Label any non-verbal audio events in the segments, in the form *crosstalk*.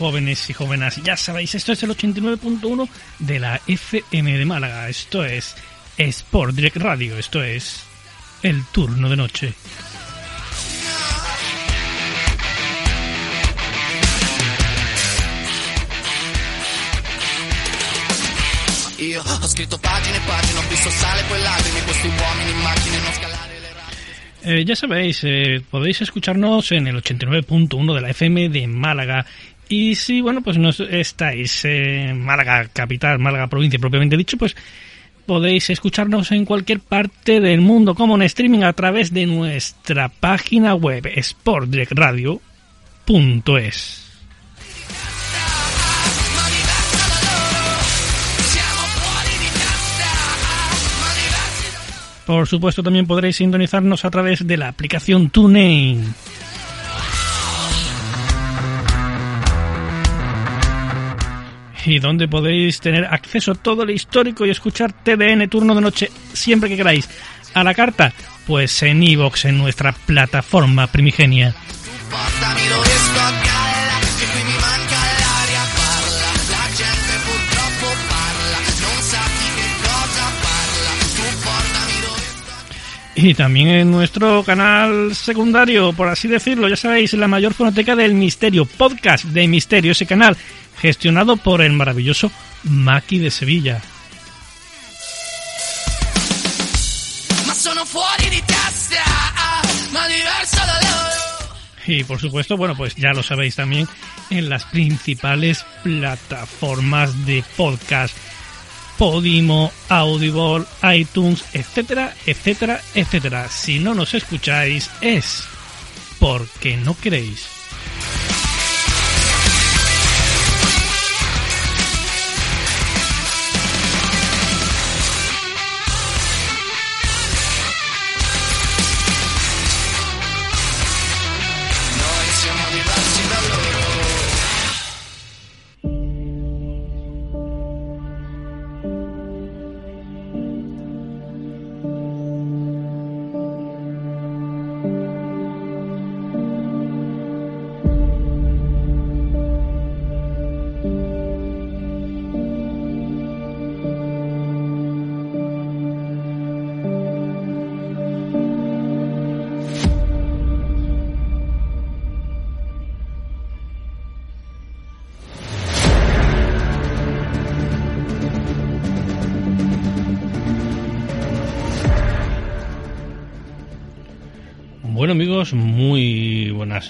Jóvenes y jóvenes. Ya sabéis, esto es el 89.1 de la FM de Málaga. Esto es Sport Direct Radio. Esto es el turno de noche. Io ho scritto pagine e pagine Ho visto sale poi lacrime Questi uomini in macchine non scalare le rampe Eh, ya sabéis, eh, podéis escucharnos en el 89.1 de la FM de Málaga. Y si, bueno, pues no estáis en Málaga capital, Málaga provincia propiamente dicho, pues podéis escucharnos en cualquier parte del mundo como en streaming a través de nuestra página web sportdirectradio.es. Por supuesto, también podréis sintonizarnos a través de la aplicación TuneIn. Y donde podéis tener acceso a todo el histórico y escuchar TDN turno de noche siempre que queráis. A la carta, pues en iVoox, en nuestra plataforma primigenia. Y también en nuestro canal secundario, por así decirlo, ya sabéis, la mayor fonoteca del misterio, podcast de misterio, ese canal, gestionado por el maravilloso Maki de Sevilla. Loro Y por supuesto, bueno, pues ya lo sabéis también en las principales plataformas de podcast. Podimo, Audible, iTunes, etcétera, etcétera, etcétera. Si no nos escucháis es porque no queréis.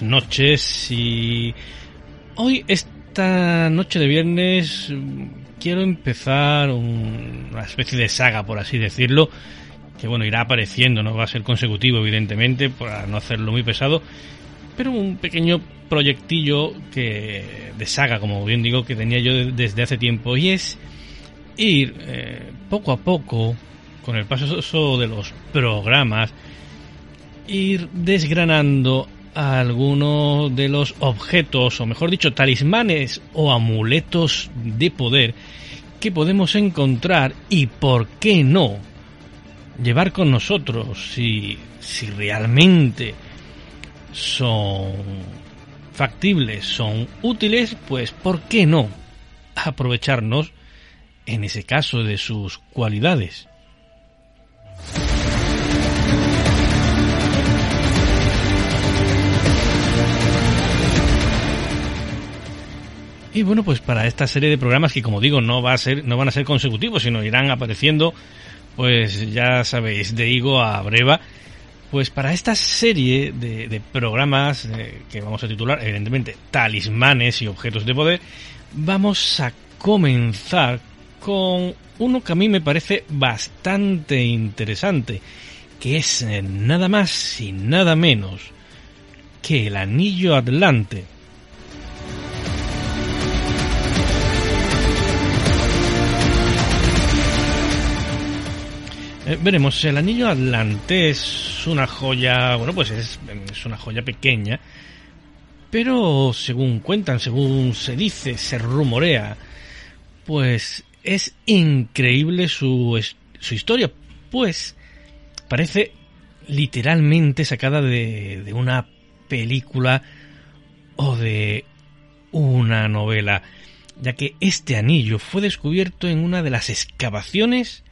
Noches y hoy esta noche de viernes quiero empezar un- una especie de saga, por así decirlo, que bueno, irá apareciendo, no va a ser consecutivo evidentemente, para no hacerlo muy pesado, pero un pequeño proyectillo que de saga, como bien digo, que tenía yo de- desde hace tiempo y es ir eh, poco a poco, con el paso de los programas, ir desgranando alguno de los objetos, o mejor dicho, talismanes o amuletos de poder que podemos encontrar y por qué no llevar con nosotros si, si realmente son factibles, son útiles, pues por qué no aprovecharnos en ese caso de sus cualidades. Y bueno, pues para esta serie de programas que como digo no va a ser, no van a ser consecutivos, sino irán apareciendo, pues ya sabéis, de higo a breva. Pues para esta serie de, programas eh, que vamos a titular, evidentemente, talismanes y objetos de poder, vamos a comenzar con uno que a mí me parece bastante interesante, que es eh, nada más y nada menos que el anillo Atlante Eh, veremos, el anillo Atlante es una joya, bueno, pues es, es una joya pequeña, pero según cuentan, según se dice, se rumorea, pues es increíble su, su historia, pues parece literalmente sacada de, de una película o de una novela, ya que este anillo fue descubierto en una de las excavaciones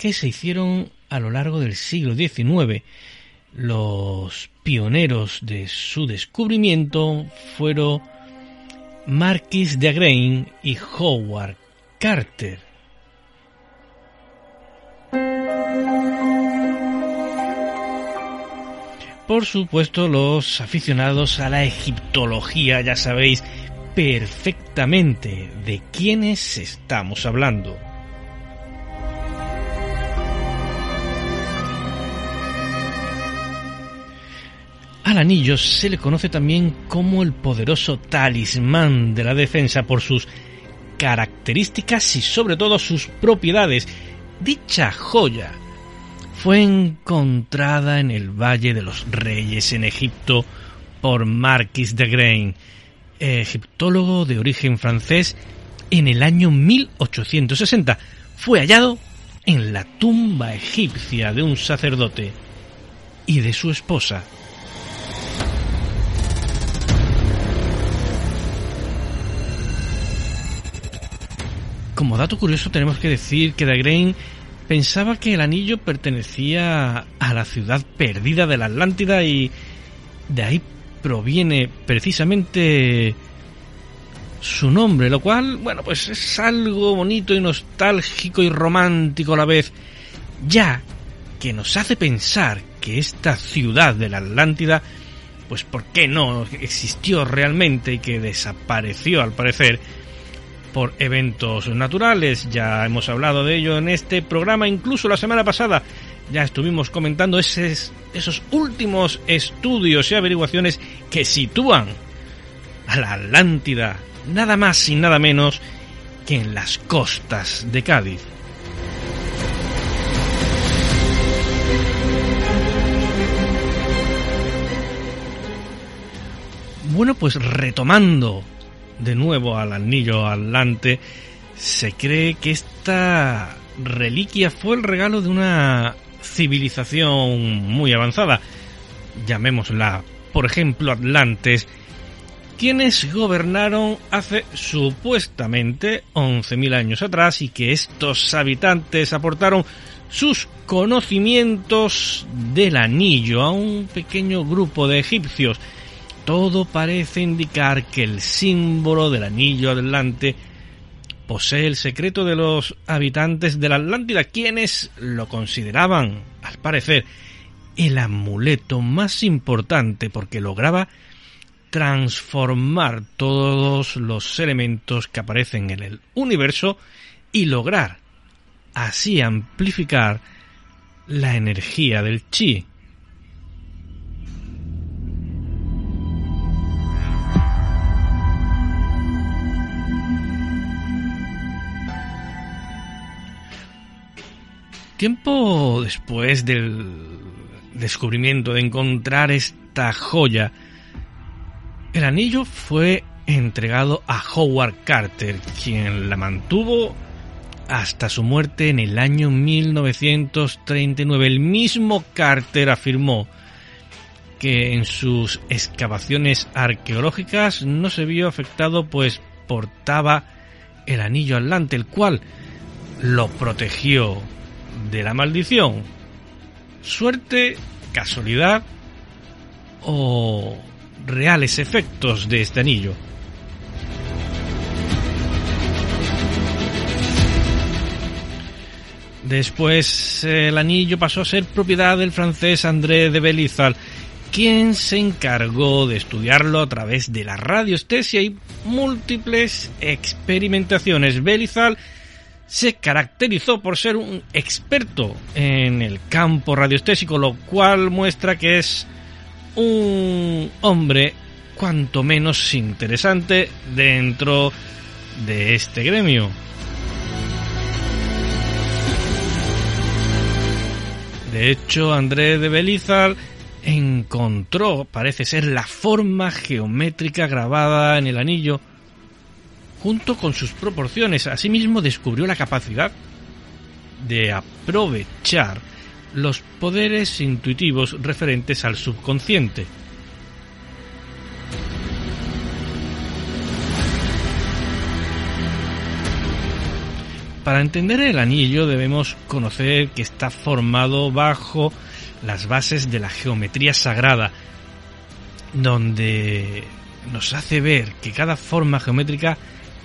que se hicieron a lo largo del siglo XIX. Los pioneros de su descubrimiento fueron Marquis de Agrain y Howard Carter. Por supuesto, los aficionados a la egiptología ya sabéis perfectamente de quiénes estamos hablando. Al anillo se le conoce también como el poderoso talismán de la defensa por sus características y sobre todo sus propiedades. Dicha joya fue encontrada en el Valle de los Reyes en Egipto por Marquis de Grain, egiptólogo de origen francés, en el año 1860. Fue hallado en la tumba egipcia de un sacerdote y de su esposa. Como dato curioso tenemos que decir que Dagrain pensaba que el anillo pertenecía a la ciudad perdida de la Atlántida y de ahí proviene precisamente su nombre, lo cual, bueno, pues es algo bonito y nostálgico y romántico a la vez, ya que nos hace pensar que esta ciudad de la Atlántida, pues por qué no existió realmente y que desapareció al parecer, por eventos naturales. Ya hemos hablado de ello en este programa, incluso la semana pasada ya estuvimos comentando esos, esos últimos estudios y averiguaciones que sitúan a la Atlántida nada más y nada menos que en las costas de Cádiz. Bueno, pues retomando de nuevo al anillo atlante, se cree que esta reliquia fue el regalo de una civilización muy avanzada, llamémosla, por ejemplo, Atlantes, quienes gobernaron hace supuestamente 11.000 años atrás y que estos habitantes aportaron sus conocimientos del anillo a un pequeño grupo de egipcios todo parece indicar que el símbolo del anillo adelante posee el secreto de los habitantes de la Atlántida, quienes lo consideraban, al parecer, el amuleto más importante porque lograba transformar todos los elementos que aparecen en el universo y lograr así amplificar la energía del chi. Tiempo después del, descubrimiento, de encontrar esta joya, el anillo fue entregado a Howard Carter, quien la mantuvo hasta su muerte en el año 1939. El mismo Carter afirmó que en sus excavaciones arqueológicas no se vio afectado pues portaba el anillo atlante, el cual lo protegió de la maldición. Suerte, casualidad o reales efectos de este anillo. Después el anillo pasó a ser propiedad del francés André de Belizal, quien se encargó de estudiarlo a través de la radioestesia y múltiples experimentaciones. Belizal se caracterizó por ser un experto en el campo radioestésico, lo cual muestra que es un hombre cuanto menos interesante dentro de este gremio. De hecho, André de Belizar encontró, parece ser, la forma geométrica grabada en el anillo junto con sus proporciones. Asimismo, descubrió la capacidad de aprovechar los poderes intuitivos referentes al subconsciente. Para entender el anillo debemos conocer que está formado bajo las bases de la geometría sagrada, donde nos hace ver que cada forma geométrica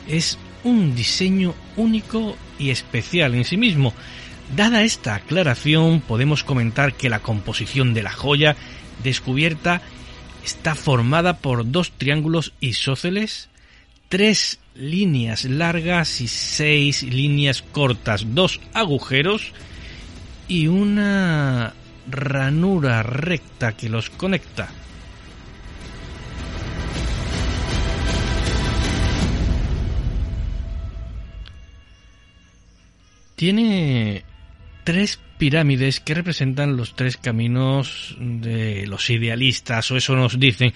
es un diseño único y especial en sí mismo. Dada esta aclaración, podemos comentar que la composición de la joya descubierta está formada por dos triángulos isósceles, tres líneas largas y seis líneas cortas, dos agujeros y una ranura recta que los conecta. Tiene tres pirámides que representan los tres caminos de los idealistas, o eso nos dicen,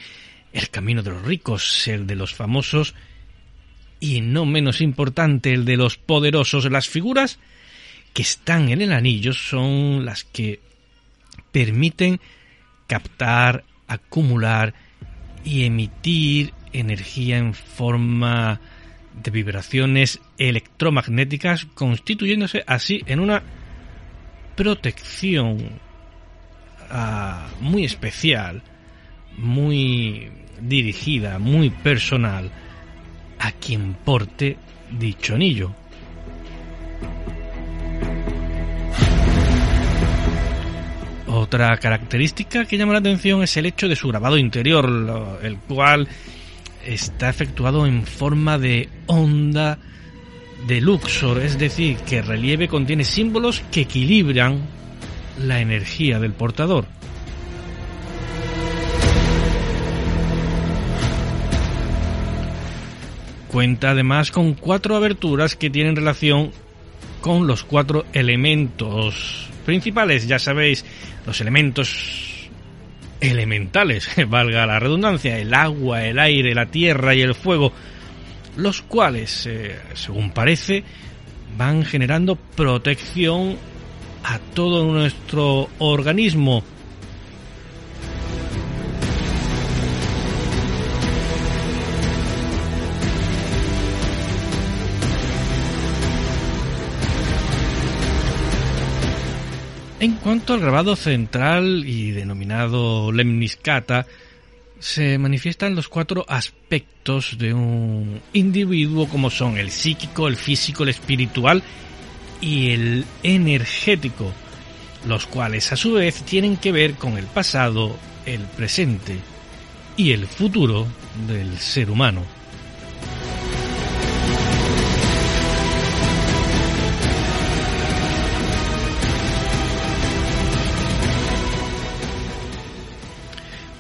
el camino de los ricos, el de los famosos y no menos importante el de los poderosos. Las figuras que están en el anillo son las que permiten captar, acumular y emitir energía en forma de vibraciones electromagnéticas, constituyéndose así en una protección ah, muy especial, muy dirigida, muy personal a quien porte dicho anillo. Otra característica que llama la atención es el hecho de su grabado interior, el cual está efectuado en forma de onda de Luxor, es decir, que el relieve contiene símbolos que equilibran la energía del portador. Cuenta además con cuatro aberturas que tienen relación con los cuatro elementos principales, ya sabéis, los elementos elementales, *laughs* valga la redundancia, el agua, el aire, la tierra y el fuego, los cuales, eh, según parece, van generando protección a todo nuestro organismo En cuanto al grabado central y denominado lemniscata, se manifiestan los cuatro aspectos de un individuo como son el psíquico, el físico, el espiritual y el energético, los cuales a su vez tienen que ver con el pasado, el presente y el futuro del ser humano.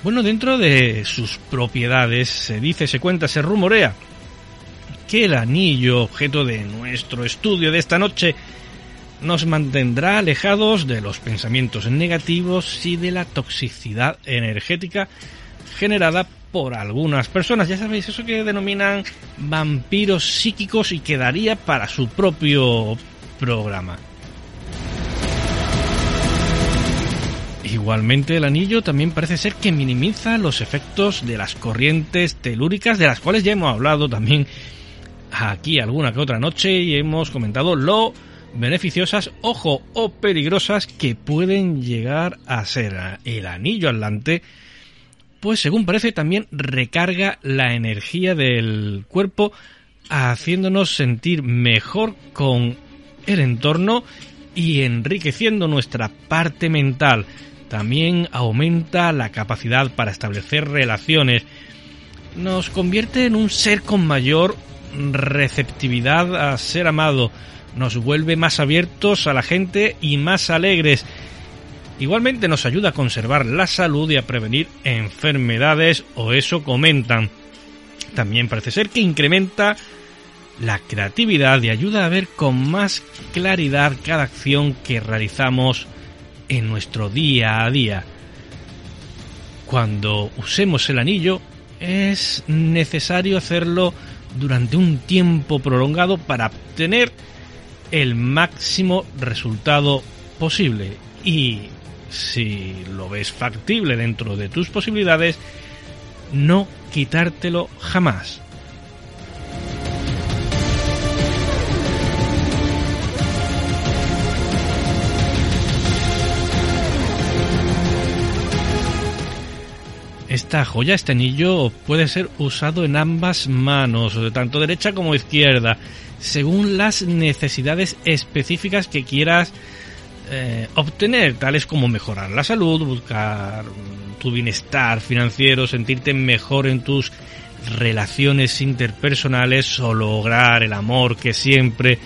Bueno, dentro de sus propiedades se dice, se cuenta, se rumorea que el anillo objeto de nuestro estudio de esta noche nos mantendrá alejados de los pensamientos negativos y de la toxicidad energética generada por algunas personas. Ya sabéis, eso que denominan vampiros psíquicos y quedaría para su propio programa. Igualmente el anillo también parece ser que minimiza los efectos de las corrientes telúricas de las cuales ya hemos hablado también aquí alguna que otra noche y hemos comentado lo beneficiosas, ojo, o peligrosas que pueden llegar a ser. El anillo atlante, pues según parece también recarga la energía del cuerpo haciéndonos sentir mejor con el entorno y enriqueciendo nuestra parte mental. También aumenta la capacidad para establecer relaciones. Nos convierte en un ser con mayor receptividad a ser amado nos vuelve más abiertos a la gente y más alegres. Igualmente nos ayuda a conservar la salud y a prevenir enfermedades, o eso comentan. También parece ser que incrementa la creatividad y ayuda a ver con más claridad cada acción que realizamos en nuestro día a día. Cuando usemos el anillo es necesario hacerlo durante un tiempo prolongado para obtener el máximo resultado posible. Y si lo ves factible dentro de tus posibilidades, no quitártelo jamás. Esta joya, este anillo, puede ser usado en ambas manos, tanto derecha como izquierda según las necesidades específicas que quieras eh, obtener, tales como mejorar la salud, buscar tu bienestar financiero, sentirte mejor en tus relaciones interpersonales o lograr el amor que siempre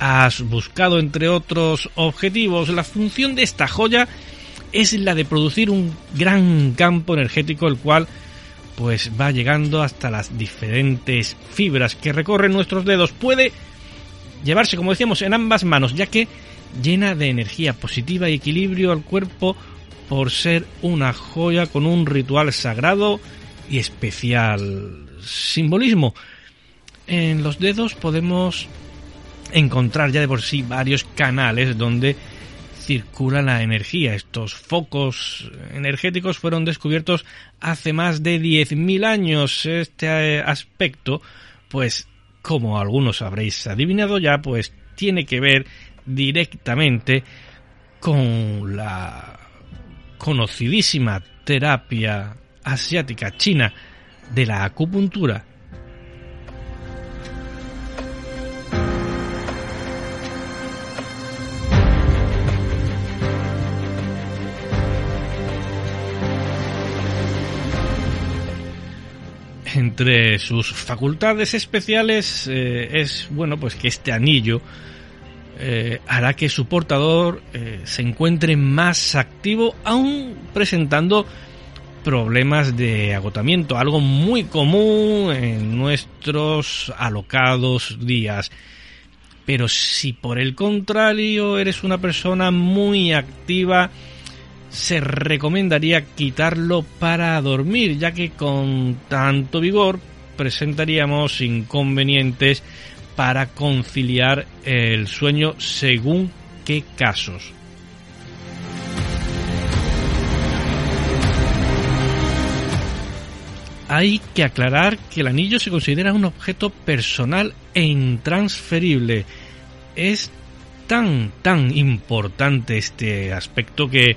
has buscado, entre otros objetivos. La función de esta joya es la de producir un gran campo energético, el cual pues va llegando hasta las diferentes fibras que recorren nuestros dedos. Puede llevarse, como decíamos, en ambas manos, ya que llena de energía positiva y equilibrio al cuerpo por ser una joya con un ritual sagrado y especial simbolismo. En los dedos podemos encontrar ya de por sí varios canales donde circula la energía. Estos focos energéticos fueron descubiertos hace más de 10.000 años. Este eh, aspecto, pues, como algunos habréis adivinado ya, pues tiene que ver directamente con la conocidísima terapia asiática china de la acupuntura entre sus facultades especiales eh, es bueno pues que este anillo eh, hará que su portador eh, se encuentre más activo aún presentando problemas de agotamiento algo muy común en nuestros alocados días. Pero si por el contrario eres una persona muy activa se recomendaría quitarlo para dormir, ya que con tanto vigor presentaríamos inconvenientes para conciliar el sueño según qué casos. Hay que aclarar que el anillo se considera un objeto personal e intransferible. Es tan, tan importante este aspecto que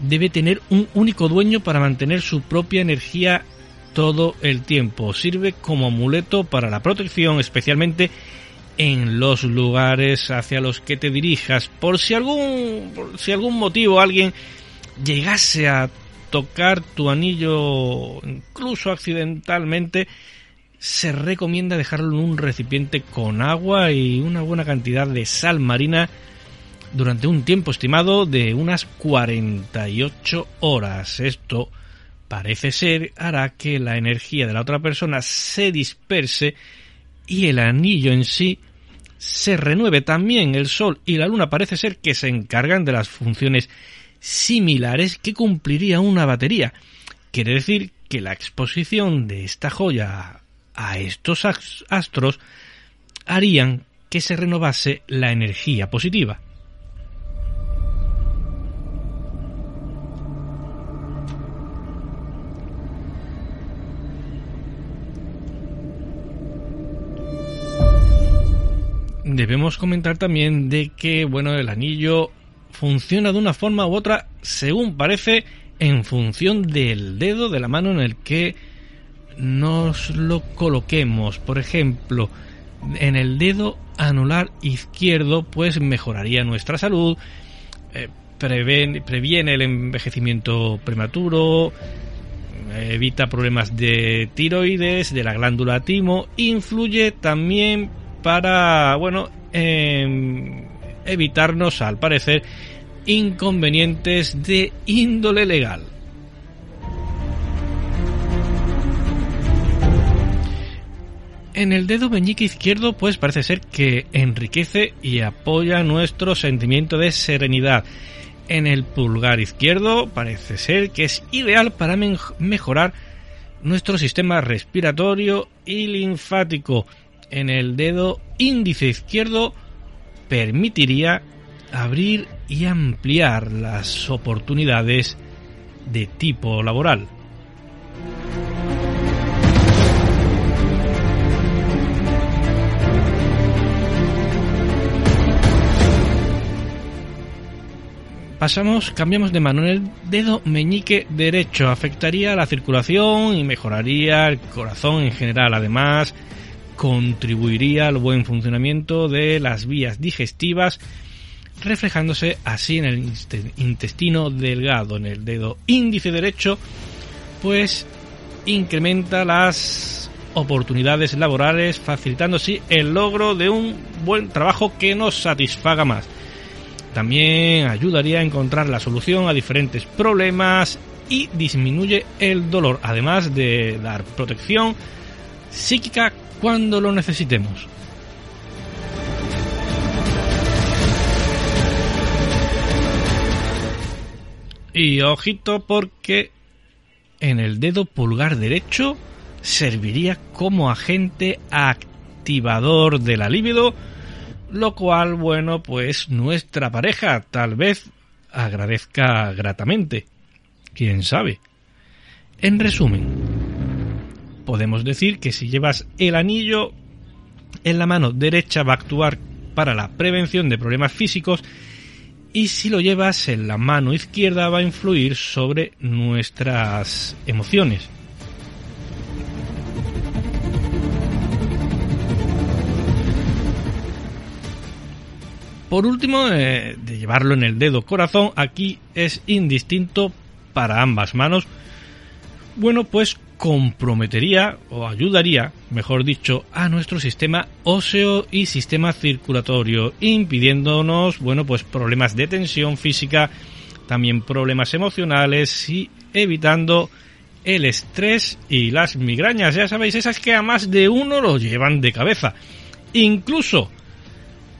debe tener un único dueño para mantener su propia energía todo el tiempo. Sirve como amuleto para la protección, especialmente en los lugares hacia los que te dirijas. Por si algún, por si algún motivo alguien llegase a tocar tu anillo, incluso accidentalmente, se recomienda dejarlo en un recipiente con agua y una buena cantidad de sal marina durante un tiempo estimado de unas 48 horas. Esto parece ser hará que la energía de la otra persona se disperse y el anillo en sí se renueve también el Sol y la Luna parece ser que se encargan de las funciones similares que cumpliría una batería. Quiere decir que la exposición de esta joya a estos astros harían que se renovase la energía positiva. Debemos comentar también de que, bueno, el anillo funciona de una forma u otra, según parece, en función del dedo de la mano en el que nos lo coloquemos. Por ejemplo, en el dedo anular izquierdo, pues mejoraría nuestra salud, eh, previene, el envejecimiento prematuro, evita problemas de tiroides, de la glándula timo, influye también para, bueno, evitarnos, al parecer, inconvenientes de índole legal. En el dedo meñique izquierdo, pues parece ser que enriquece y apoya nuestro sentimiento de serenidad. En el pulgar izquierdo parece ser que es ideal para mejorar nuestro sistema respiratorio y linfático. En el dedo índice izquierdo permitiría abrir y ampliar las oportunidades de tipo laboral. Pasamos, cambiamos de mano. En el dedo meñique derecho afectaría la circulación y mejoraría el corazón en general. Además, contribuiría al buen funcionamiento de las vías digestivas, reflejándose así en el intestino delgado, en el dedo índice derecho, pues incrementa las oportunidades laborales, facilitando así el logro de un buen trabajo que nos satisfaga más. También ayudaría a encontrar la solución a diferentes problemas y disminuye el dolor, además de dar protección psíquica cuando lo necesitemos. Y ojito porque en el dedo pulgar derecho serviría como agente activador de la libido, lo cual, bueno, pues nuestra pareja tal vez agradezca gratamente. ¿Quién sabe? En resumen, podemos decir que si llevas el anillo en la mano derecha va a actuar para la prevención de problemas físicos y si lo llevas en la mano izquierda va a influir sobre nuestras emociones. Por último, eh, de llevarlo en el dedo corazón, aquí es indistinto para ambas manos. Bueno, pues comprometería o ayudaría, mejor dicho, a nuestro sistema óseo y sistema circulatorio, impidiéndonos, bueno, pues problemas de tensión física, también problemas emocionales y evitando el estrés y las migrañas, ya sabéis, esas que a más de uno lo llevan de cabeza. Incluso,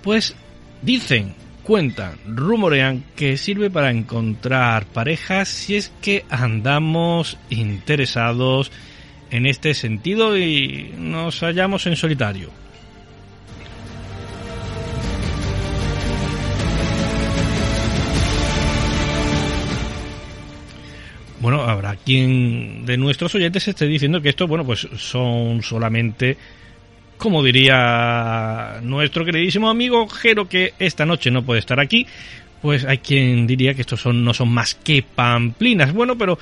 pues dicen cuentan, rumorean que sirve para encontrar parejas si es que andamos interesados en este sentido y nos hallamos en solitario. Bueno, habrá quien de nuestros oyentes esté diciendo que esto, bueno, pues son solamente como diría nuestro queridísimo amigo Jero, que esta noche no puede estar aquí, pues hay quien diría que estos no son más que pamplinas. Bueno, pero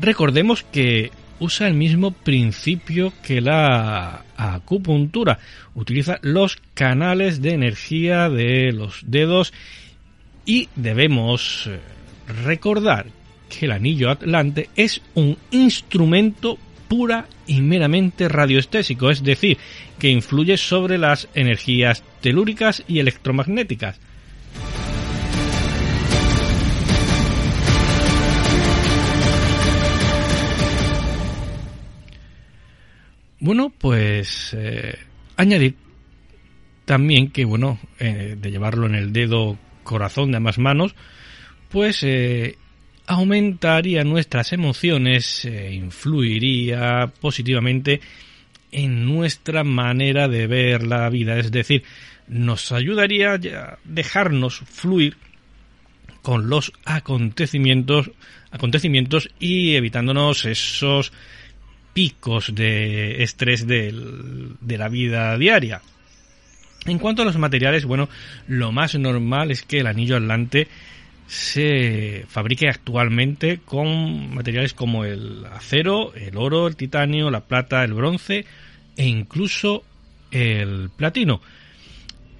recordemos que usa el mismo principio que la acupuntura. Utiliza los canales de energía de los dedos y debemos eh, recordar que el anillo atlante es un instrumento pura y meramente radioestésico, es decir, que influye sobre las energías telúricas y electromagnéticas. Bueno, pues eh, añadir también que, bueno, eh, de llevarlo en el dedo corazón de ambas manos, pues eh, aumentaría nuestras emociones, e influiría positivamente en nuestra manera de ver la vida. Es decir, nos ayudaría a dejarnos fluir con los acontecimientos, acontecimientos y evitándonos esos picos de estrés de la vida diaria. En cuanto a los materiales, bueno, lo más normal es que el anillo atlante se fabrique actualmente con materiales como el acero, el oro, el titanio, la plata, el bronce e incluso el platino.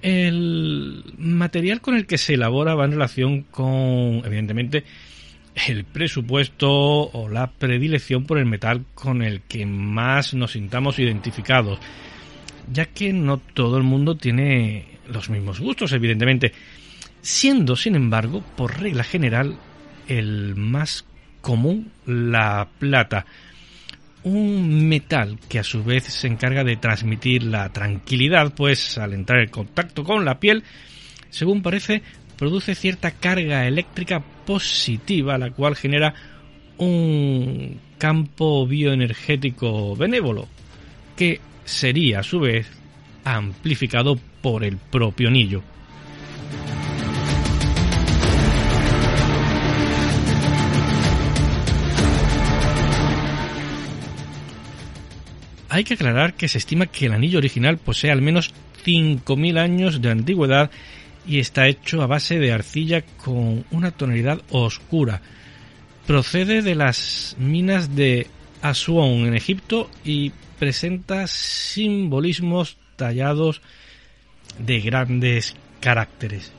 El material con el que se elabora va en relación con, evidentemente, el presupuesto o la predilección por el metal con el que más nos sintamos identificados ya que no todo el mundo tiene los mismos gustos, evidentemente, siendo, sin embargo, por regla general, el más común la plata, un metal que a su vez se encarga de transmitir la tranquilidad, pues al entrar en contacto con la piel, según parece, produce cierta carga eléctrica positiva, la cual genera un campo bioenergético benévolo, que sería a su vez amplificado por el propio anillo. Hay que aclarar que se estima que el anillo original posee al menos 5.000 años de antigüedad y está hecho a base de arcilla con una tonalidad oscura. Procede de las minas de Asuán en Egipto y presenta simbolismos tallados de grandes caracteres.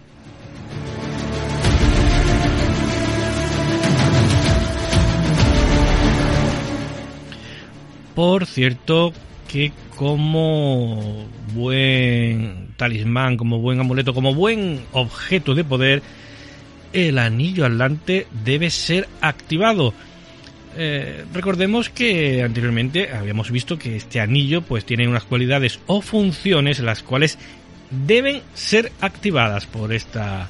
Por cierto, que como buen talismán, como buen amuleto, como buen objeto de poder, el anillo atlante debe ser activado. Eh, recordemos que anteriormente habíamos visto que este anillo pues tiene unas cualidades o funciones las cuales deben ser activadas. Por esta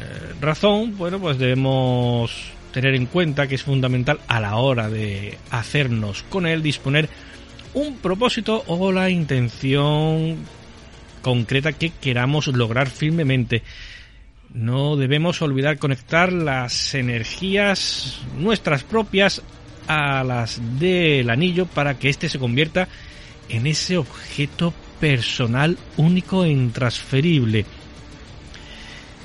eh, razón bueno pues debemos tener en cuenta que es fundamental a la hora de hacernos con él disponer un propósito o la intención concreta que queramos lograr firmemente no debemos olvidar conectar las energías nuestras propias a las del anillo para que éste se convierta en ese objeto personal único e intransferible.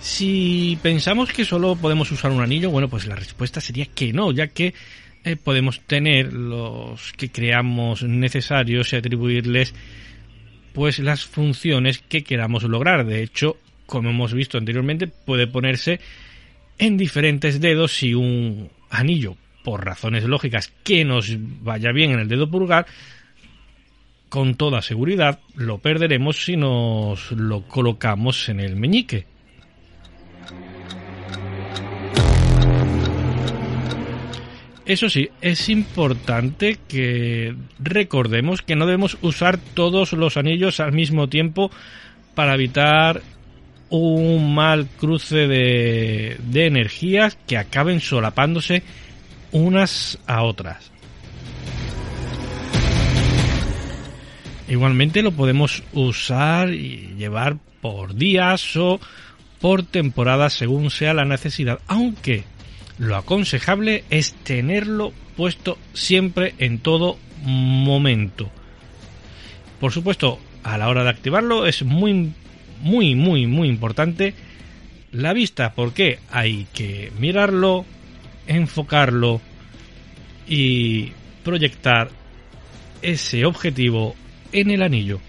Si pensamos que solo podemos usar un anillo, bueno, pues la respuesta sería que no, ya que eh, podemos tener los que creamos necesarios y atribuirles pues las funciones que queramos lograr. De hecho, como hemos visto anteriormente, puede ponerse en diferentes dedos si un anillo, por razones lógicas, que nos vaya bien en el dedo pulgar, con toda seguridad lo perderemos si nos lo colocamos en el meñique. Eso sí, es importante que recordemos que no debemos usar todos los anillos al mismo tiempo para evitar un mal cruce de, energías que acaben solapándose unas a otras. Igualmente lo podemos usar y llevar por días o por temporadas según sea la necesidad, aunque lo aconsejable es tenerlo puesto siempre en todo momento. Por supuesto, a la hora de activarlo es muy muy, muy, muy importante la vista, porque hay que mirarlo, enfocarlo y proyectar ese objetivo en el anillo.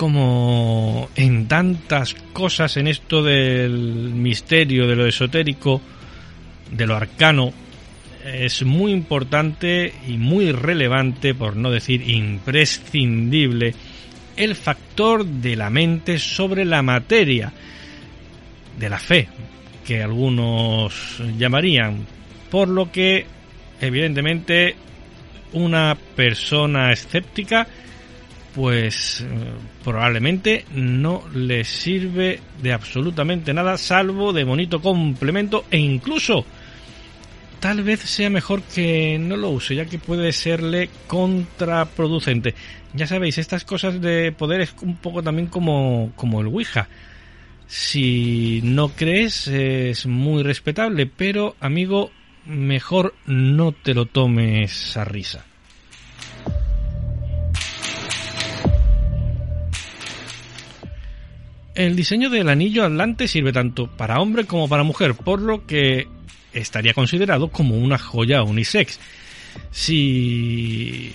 Como en tantas cosas en esto del misterio, de lo esotérico, de lo arcano, es muy importante y muy relevante, por no decir imprescindible, el factor de la mente sobre la materia, de la fe, que algunos llamarían, por lo que evidentemente una persona escéptica pues eh, probablemente no le sirve de absolutamente nada salvo de bonito complemento e incluso tal vez sea mejor que no lo use ya que puede serle contraproducente. Ya sabéis estas cosas de poder es un poco también como como el Ouija. Si no crees es muy respetable pero amigo mejor no te lo tomes a risa El diseño del anillo atlante sirve tanto para hombre como para mujer, por lo que estaría considerado como una joya unisex. Si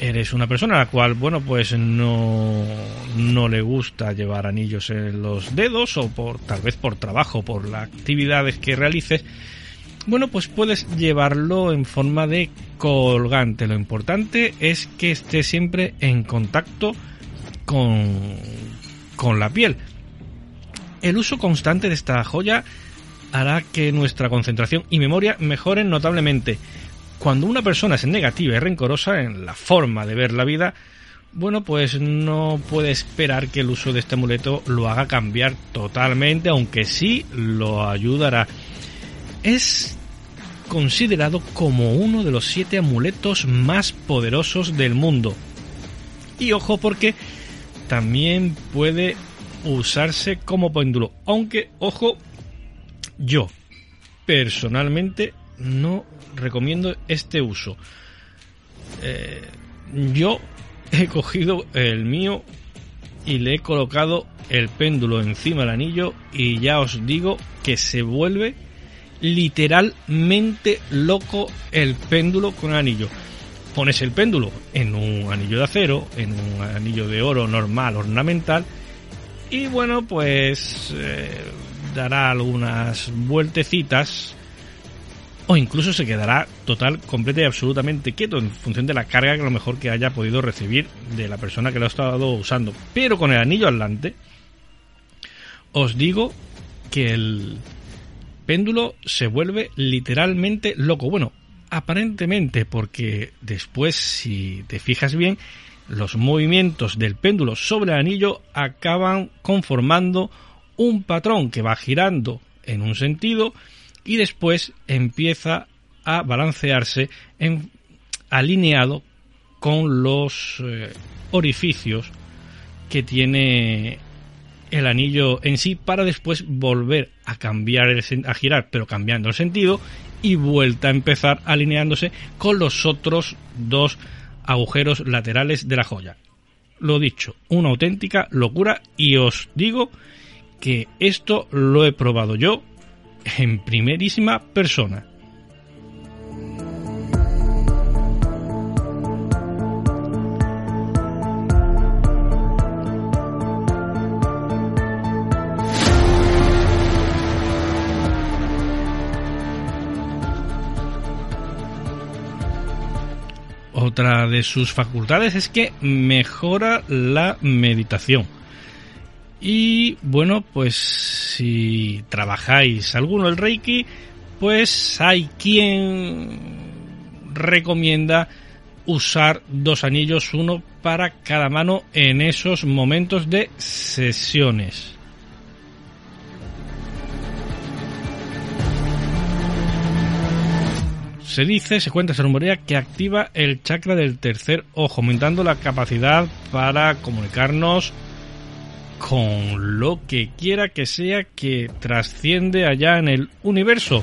eres una persona a la cual, bueno, pues no, no le gusta llevar anillos en los dedos o por tal vez por trabajo, por las actividades que realices, bueno, pues puedes llevarlo en forma de colgante. Lo importante es que esté siempre en contacto con, con la piel. El uso constante de esta joya hará que nuestra concentración y memoria mejoren notablemente. Cuando una persona es negativa y rencorosa en la forma de ver la vida, bueno, pues no puede esperar que el uso de este amuleto lo haga cambiar totalmente, aunque sí lo ayudará. Es considerado como uno de los siete amuletos más poderosos del mundo. Y ojo porque también puede usarse como péndulo. Aunque, ojo, yo personalmente no recomiendo este uso. Eh, yo he cogido el mío y le he colocado el péndulo encima del anillo y ya os digo que se vuelve literalmente loco el péndulo con anillo. Pones el péndulo en un anillo de acero, en un anillo de oro normal, ornamental, y bueno, pues eh, dará algunas vueltecitas o incluso se quedará total, completa y absolutamente quieto en función de la carga que a lo mejor que haya podido recibir de la persona que lo ha estado usando. Pero con el anillo adelante, os digo que el péndulo se vuelve literalmente loco. Bueno, aparentemente, porque después, si te fijas bien, los movimientos del péndulo sobre el anillo acaban conformando un patrón que va girando en un sentido y después empieza a balancearse alineado con los eh, orificios que tiene el anillo en sí para después volver a cambiar el, a girar pero cambiando el sentido y vuelta a empezar alineándose con los otros dos agujeros laterales de la joya. Lo dicho, una auténtica locura y os digo que esto lo he probado yo en primerísima persona. Otra de sus facultades es que mejora la meditación. Y bueno, pues si trabajáis alguno el Reiki, pues hay quien recomienda usar dos anillos, uno para cada mano en esos momentos de sesiones. Se dice, se cuenta, se rumorea que activa el chakra del tercer ojo, aumentando la capacidad para comunicarnos con lo que quiera que sea que trasciende allá en el universo.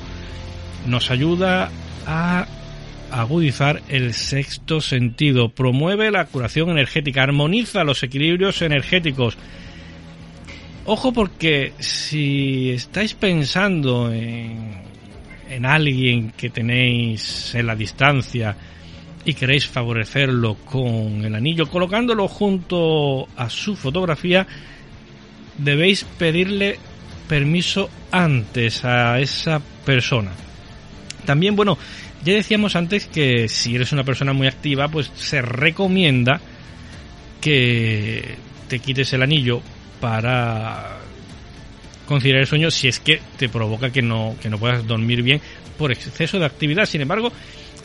Nos ayuda a agudizar el sexto sentido, promueve la curación energética, armoniza los equilibrios energéticos. Ojo porque si estáis pensando en en alguien que tenéis en la distancia y queréis favorecerlo con el anillo, colocándolo junto a su fotografía, debéis pedirle permiso antes a esa persona. También, bueno, ya decíamos antes que si eres una persona muy activa, pues se recomienda que te quites el anillo para considerar el sueño si es que te provoca que no, que no puedas dormir bien por exceso de actividad. Sin embargo,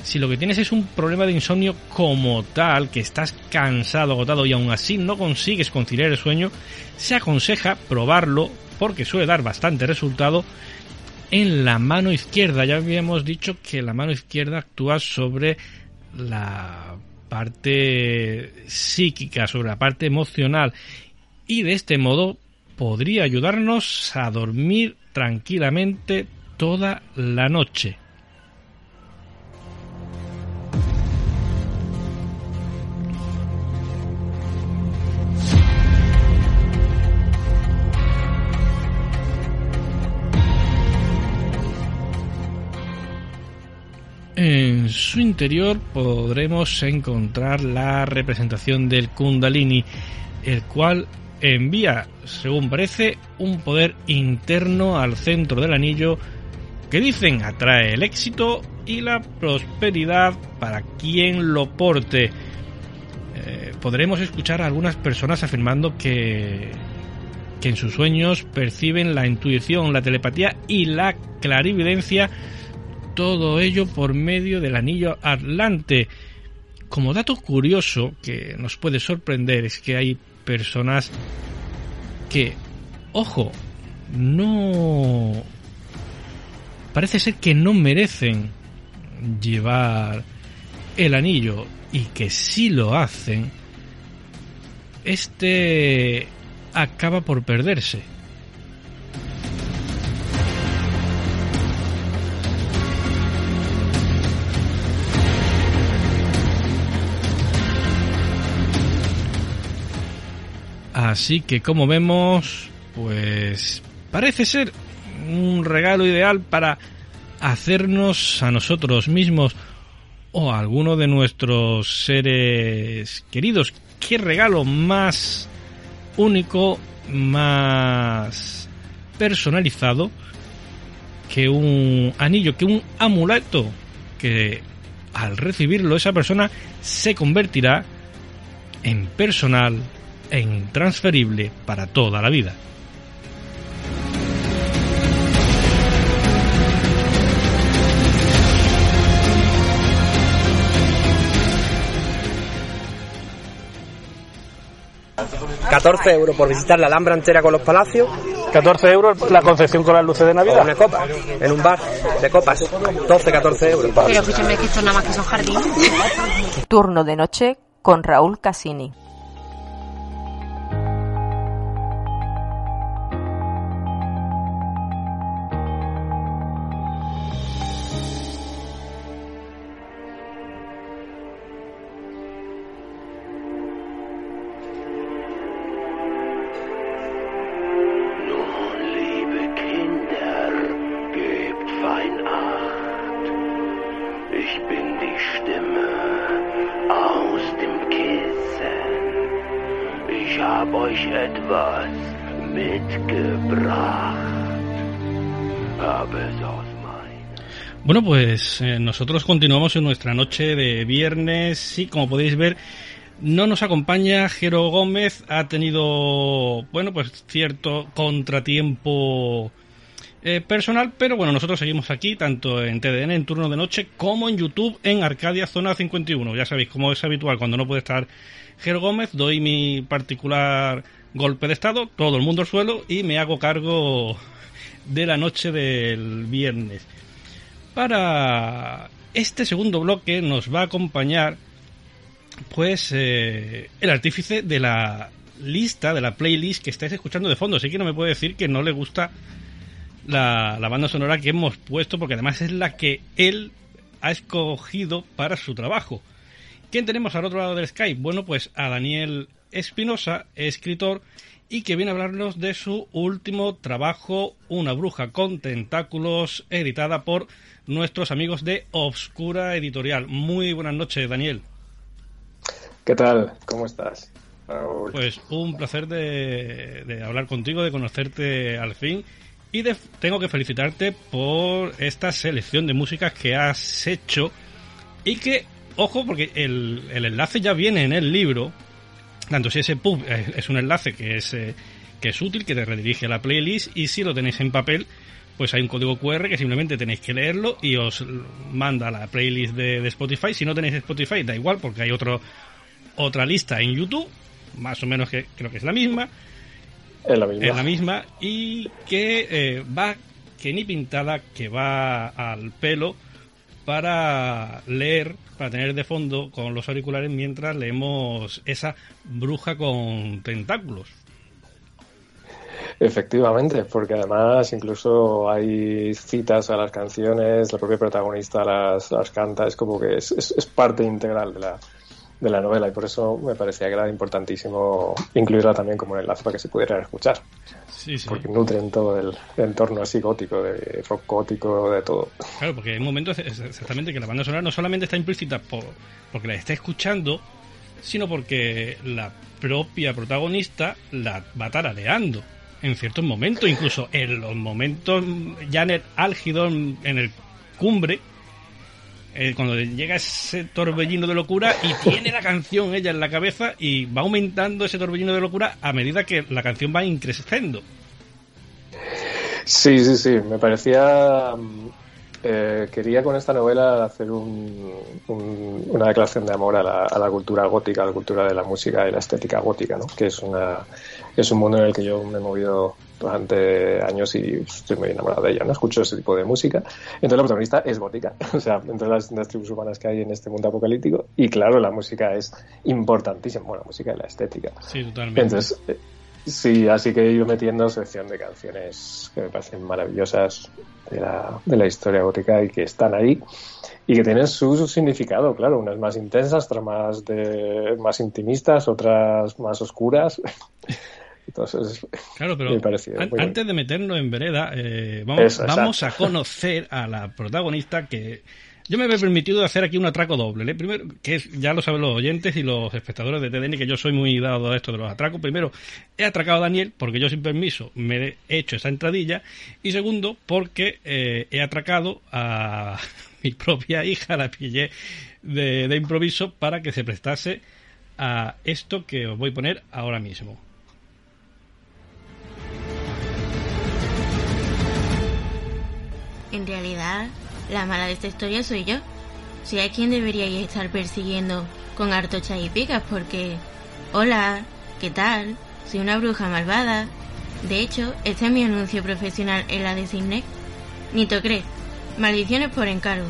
Si lo que tienes es un problema de insomnio como tal, que estás cansado, agotado y aún así no consigues conciliar el sueño, se aconseja probarlo porque suele dar bastante resultado en la mano izquierda. Ya habíamos dicho que la mano izquierda actúa sobre la parte psíquica, sobre la parte emocional y de este modo podría ayudarnos a dormir tranquilamente toda la noche. En su interior podremos encontrar la representación del Kundalini, el cual envía, según parece, un poder interno al centro del anillo que dicen atrae el éxito y la prosperidad para quien lo porte. Eh, podremos escuchar a algunas personas afirmando que, que en sus sueños perciben la intuición, la telepatía y la clarividencia todo ello por medio del anillo Atlante. Como dato curioso que nos puede sorprender es que hay personas que, ojo, no... Parece ser que no merecen llevar el anillo y que si lo hacen, este acaba por perderse. Así que como vemos, pues parece ser un regalo ideal para hacernos a nosotros mismos o a alguno de nuestros seres queridos. ¿Qué regalo más único, más personalizado que un anillo, que un amuleto que al recibirlo esa persona se convertirá en personal, e intransferible para toda la vida. ¿14 euros por visitar la Alhambra entera con los palacios? 14 euros la concepción con las luces de Navidad. una copa, en un bar de copas. 12, 14 euros. Pero escúchame que esto nada más que son jardines. Turno de noche con Raúl Cassini. Bueno, pues eh, nosotros continuamos en nuestra noche de viernes y como podéis ver no nos acompaña Jero Gómez, ha tenido, bueno, pues cierto contratiempo eh, personal, pero bueno, nosotros seguimos aquí, tanto en TDN en turno de noche, como en YouTube en Arcadia Zona 51. Ya sabéis, como es habitual, cuando no puede estar Jero Gómez, doy mi particular golpe de estado, todo el mundo al suelo y me hago cargo de la noche del viernes. Para este segundo bloque nos va a acompañar pues eh, el artífice de la lista, de la playlist que estáis escuchando de fondo. Así que no me puede decir que no le gusta la, la banda sonora que hemos puesto, porque además es la que él ha escogido para su trabajo. ¿Quién tenemos al otro lado del Skype? Bueno, pues a Daniel Espinosa, escritor, y que viene a hablarnos de su último trabajo, Una bruja con tentáculos, editada por nuestros amigos de Obscura Editorial. Muy buenas noches, Daniel. ¿Qué tal? ¿Cómo estás? Pues un placer de, hablar contigo, de conocerte al fin. Y tengo que felicitarte por esta selección de músicas que has hecho. Y que, ojo, porque el, enlace ya viene en el libro. Tanto si ese pub es un enlace que es, eh, que es útil, que te redirige a la playlist. Y si lo tenéis en papel, pues hay un código QR que simplemente tenéis que leerlo y os manda a la playlist de, de Spotify. Si no tenéis Spotify, da igual, porque hay otro, otra lista en YouTube, más o menos que creo que es la misma. Es la misma. Es la misma. Y que eh, va, que ni pintada, que va al pelo para leer, para tener de fondo con los auriculares mientras leemos esa bruja con tentáculos. Efectivamente, porque además incluso hay citas a las canciones, la propia protagonista las, las canta, es como que es, es, es parte integral de la, de la novela y por eso me parecía que era importantísimo incluirla también como un enlace para que se pudiera escuchar. Sí, sí. Porque nutren todo el, entorno así gótico, de rock gótico, de todo. Claro, porque hay un momento exactamente que la banda sonora no solamente está implícita por, porque la está escuchando, sino porque la propia protagonista la va tarareando en ciertos momentos, incluso en los momentos ya en el álgido, en el cumbre, eh, cuando llega ese torbellino de locura y tiene la canción ella en la cabeza y va aumentando ese torbellino de locura a medida que la canción va increciendo. Sí, sí, sí, me parecía... Eh, quería con esta novela hacer un, un, una declaración de amor a la, a la, cultura gótica, a la cultura de la música y la estética gótica, ¿no? que es, una, es un mundo en el que yo me he movido durante años y estoy muy enamorado de ella, ¿no? Escucho ese tipo de música. Entonces la protagonista es gótica, *laughs* o sea, entre las, las tribus humanas que hay en este mundo apocalíptico. Y claro, la música es importantísima, bueno, la música y la estética. Sí, totalmente. Entonces, eh, sí, así que he ido metiendo sección de canciones que me parecen maravillosas de la, de la historia gótica y que están ahí y que tienen su, su, significado, claro, unas más intensas, otras más de más intimistas, otras más oscuras. *laughs* Entonces, claro, pero an antes de meternos en vereda, eh, vamos, Eso, vamos a conocer a la protagonista que yo me he permitido hacer aquí un atraco doble. ¿eh? Primero, que ya lo saben los oyentes y los espectadores de TDN, que yo soy muy dado a esto de los atracos. Primero, he atracado a Daniel porque yo sin permiso me he hecho esa entradilla. Y segundo, porque eh, he atracado a *laughs* mi propia hija, la pillé de, de improviso para que se prestase a esto que os voy a poner ahora mismo. En realidad, la mala de esta historia soy yo. Si hay quien deberíais estar persiguiendo con harto y picas porque... Hola, ¿qué tal? Soy una bruja malvada. De hecho, este es mi anuncio profesional en la de Cine. Ni. Maldiciones por encargo.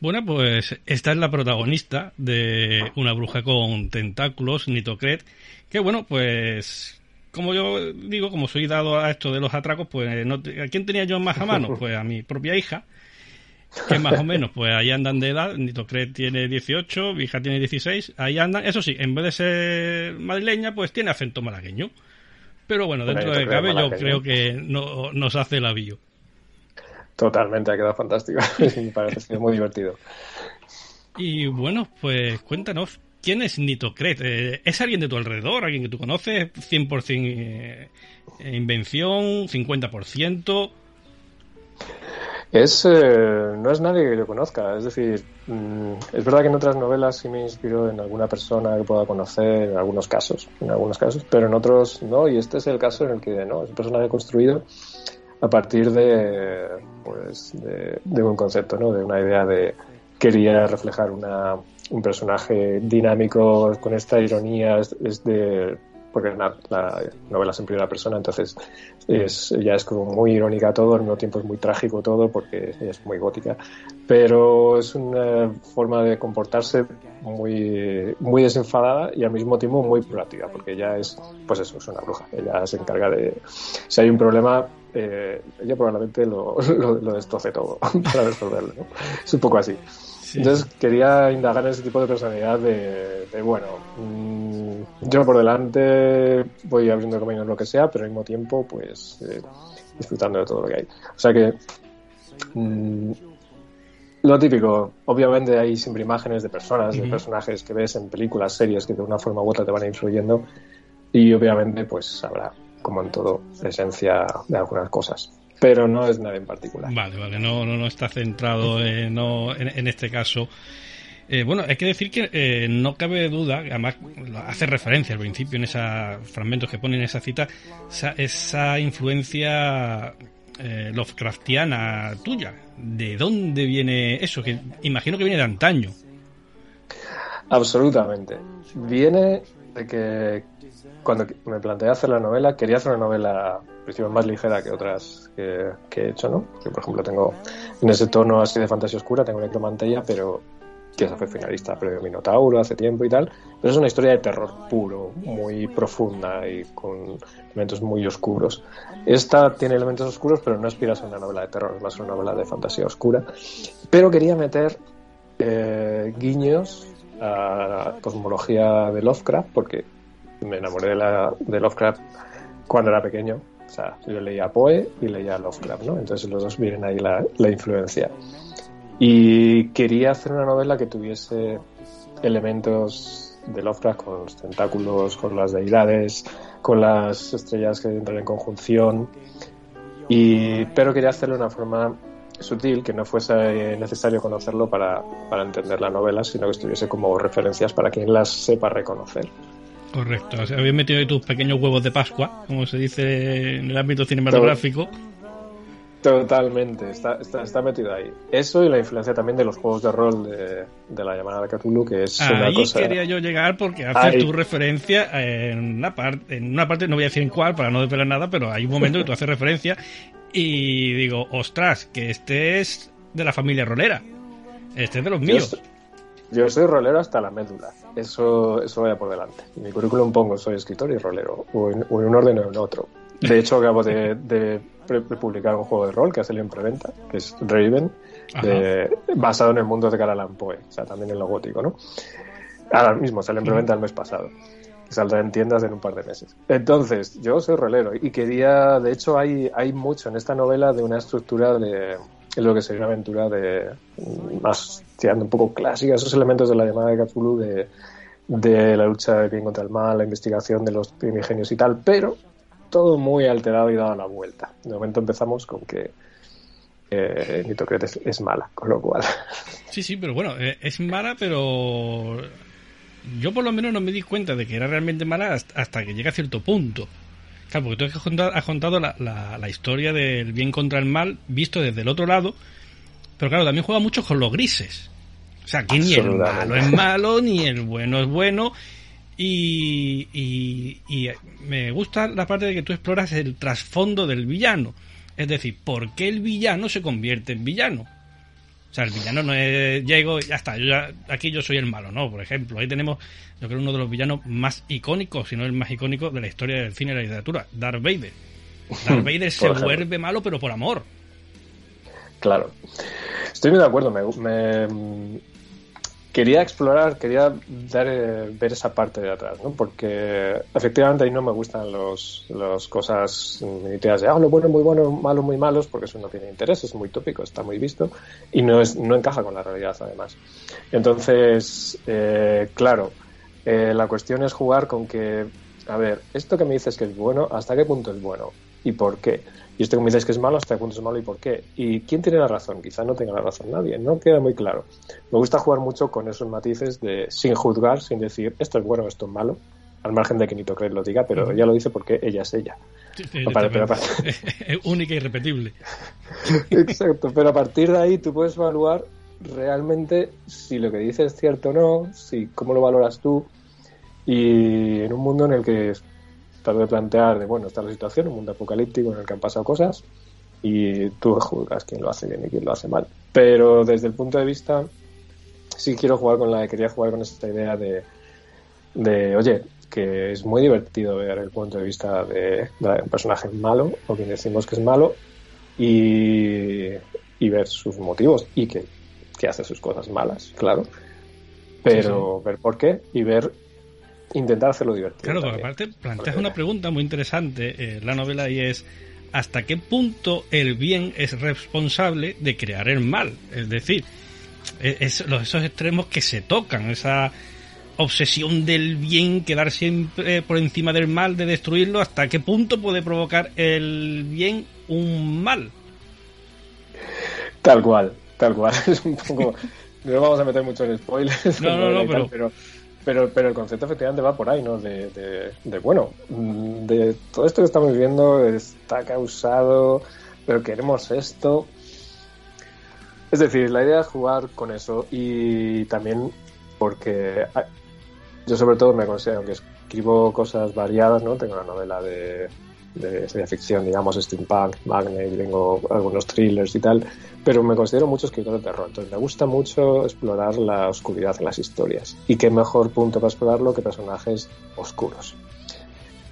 Bueno, pues esta es la protagonista de Una bruja con tentáculos, Nitocret, que bueno, pues como yo digo, como soy dado a esto de los atracos, pues no ¿a quién tenía yo más a mano? *laughs* Pues a mi propia hija, que más o menos, pues ahí andan de edad, Nitocret tiene 18, mi hija tiene 16, ahí andan, eso sí, en vez de ser madrileña, pues tiene acento malagueño. Pero bueno, dentro bueno, de cabe yo creo que no, nos hace el avío. Totalmente, ha quedado fantástico. *laughs* Me parece muy divertido. Y bueno, pues cuéntanos, ¿quién es Nitocret? Eh, ¿Es alguien de tu alrededor, alguien que tú conoces? ¿100% eh, invención? ¿50%? Es, eh, no es nadie que yo conozca, es decir, mmm, es verdad que en otras novelas sí me inspiro en alguna persona que pueda conocer, en algunos casos, en algunos casos, pero en otros no, y este es el caso en el que no, es un personaje construido a partir de, pues, de un concepto, ¿no? de una idea de quería reflejar una, un personaje dinámico con esta ironía es, de porque la, la, novela es en primera persona, entonces es, ya es como muy irónica todo, al mismo tiempo es muy trágico todo porque es muy gótica, pero es una forma de comportarse muy, muy desenfadada y al mismo tiempo muy proactiva, porque ella es, pues eso, es una bruja, ella se encarga de, si hay un problema, eh, ella probablemente lo, *laughs* lo, lo destroce todo *laughs* para resolverlo, ¿no? Es un poco así. Sí. Entonces quería indagar en ese tipo de personalidad de, de bueno, mmm, yo por delante voy abriendo camino en lo que sea, pero al mismo tiempo pues eh, disfrutando de todo lo que hay. O sea que mmm, lo típico, obviamente hay siempre imágenes de personas, uh -huh. de personajes que ves en películas, series que de una forma u otra te van influyendo y obviamente pues habrá, como en todo, esencia de algunas cosas pero no es nada en particular. Vale, vale, no, no, no está centrado, eh, no, en, en, este caso, Eh, bueno, hay que decir que eh, no cabe duda, además hace referencia al principio en esos fragmentos que pone en esa cita, esa, esa influencia eh, Lovecraftiana tuya. ¿De dónde viene eso? Que imagino que viene de antaño. Absolutamente. Viene de que cuando me planteé hacer la novela, quería hacer una novela más ligera que otras que, que, he hecho, ¿no? Yo, por ejemplo, tengo en ese tono así de fantasía oscura, tengo Necromantella, pero que esa fue finalista premio Minotauro hace tiempo y tal, pero es una historia de terror puro, muy profunda y con elementos muy oscuros. Esta tiene elementos oscuros, pero no aspira a una novela de terror, es más una novela de fantasía oscura. Pero quería meter eh, guiños a la cosmología de Lovecraft, porque me enamoré de, Lovecraft cuando era pequeño. O sea, yo leía Poe y leía Lovecraft, ¿no? Entonces los dos vienen ahí la, la influencia. Y quería hacer una novela que tuviese elementos de Lovecraft con los tentáculos, con las deidades, con las estrellas que entran en conjunción. Y, pero quería hacerlo de una forma sutil, que no fuese necesario conocerlo para, para entender la novela, sino que estuviese como referencias para quien las sepa reconocer. Correcto. O sea, habías metido ahí tus pequeños huevos de Pascua, como se dice en el ámbito cinematográfico. Totalmente, está, está, está, metido ahí. Eso y la influencia también de los juegos de rol de, de la llamada de Cthulhu, que es Ahí una cosa... quería yo llegar porque haces tu referencia en una, parte, en una parte, no voy a decir en cuál para no desvelar nada, pero hay un momento que tú haces referencia y digo, ostras, que este es de la familia rolera. Este es de los míos. Yo soy rolero hasta la médula. Eso, eso vaya por delante. En mi currículum pongo soy escritor y rolero, o en, o en un orden o en otro. De hecho, acabo de, publicar un juego de rol que ha salido en preventa, que es Raven, de- basado en el mundo de Caralan Poe, o sea, también en lo gótico, ¿no? Ahora mismo sale en preventa el mes pasado. Saldrá en tiendas en un par de meses. Entonces, yo soy rolero y quería, de hecho, hay, hay mucho en esta novela de una estructura de lo que sería una aventura de más tirando un poco clásica, esos elementos de la llamada de Cthulhu de, la lucha del bien contra el mal, la investigación de los primigenios y tal, pero todo muy alterado y dado la vuelta. De momento empezamos con que eh, Nitocret es, es mala, con lo cual *laughs* Sí, sí, pero bueno, eh, es mala, pero yo por lo menos no me di cuenta de que era realmente mala hasta que llega a cierto punto. Claro, porque tú has contado, has contado la, la- la historia del bien contra el mal visto desde el otro lado, pero claro, también juega mucho con los grises. O sea, que ni el malo es malo, ni el bueno es bueno. Y, y, y me gusta la parte de que tú exploras el trasfondo del villano. Es decir, ¿por qué el villano se convierte en villano? O sea, el villano no es llego y ya está, yo ya, aquí yo soy el malo, ¿no? Por ejemplo, ahí tenemos, yo creo, uno de los villanos más icónicos, si no el más icónico de la historia del cine y la literatura, Darth Vader. *laughs* Darth Vader se ejemplo. vuelve malo, pero por amor. Claro. Estoy muy de acuerdo. Me, me- quería explorar, quería dar, eh, ver esa parte de atrás, ¿no? Porque efectivamente ahí no me gustan los, las cosas militares de, ah, lo bueno muy bueno, malo muy malos, porque eso no tiene interés, es muy tópico, está muy visto y no, es, no encaja con la realidad además. Entonces, eh, claro, eh, la cuestión es jugar con que, a ver, esto que me dices que es bueno, ¿hasta qué punto es bueno? ¿Y por qué? Y esto que me dices que es malo, ¿hasta qué punto es malo y por qué? ¿Y quién tiene la razón? Quizá no tenga la razón nadie, no queda muy claro. Me gusta jugar mucho con esos matices de sin juzgar, sin decir esto es bueno, esto es malo, al margen de que Nito Craig lo diga, pero ella lo dice porque ella es ella. Sí, sí, Vale, pero exactamente. *laughs* Es única y irrepetible. *laughs* Exacto, pero a partir de ahí tú puedes evaluar realmente si lo que dice es cierto o no, si cómo lo valoras tú y en un mundo en el que trato de plantear de bueno, está la situación, un mundo apocalíptico en el que han pasado cosas y tú juzgas quién lo hace bien y quién lo hace mal. Pero desde el punto de vista sí quiero jugar con la quería jugar con esta idea de de oye, que es muy divertido ver el punto de vista de, de un personaje malo o quien decimos que es malo y, y ver sus motivos y que, que hace sus cosas malas, claro. Pero ver por qué y ver intentar hacerlo divertido. Claro, porque aparte planteas una pregunta muy interesante en la novela y es ¿hasta qué punto el bien es responsable de crear el mal? Es decir, es, es los, esos extremos que se tocan, esa obsesión del bien, quedar siempre por encima del mal, de destruirlo, ¿hasta qué punto puede provocar el bien un mal? Tal cual, tal cual. *laughs* Es un poco. no vamos a meter mucho en spoilers. No, no, *laughs* no, pero... pero... pero... Pero, el concepto efectivamente va por ahí, ¿no? De, de, de, bueno, mm, de todo esto que estamos viviendo está causado, pero queremos esto. Es decir, la idea es jugar con eso y también porque ah, yo sobre todo me considero que escribo cosas variadas, ¿no? Tengo una novela de, de ciencia ficción, digamos, steampunk, magnet, tengo algunos thrillers y tal, pero me considero mucho escritor de terror. Entonces me gusta mucho explorar la oscuridad en las historias. Y qué mejor punto para explorarlo que personajes oscuros.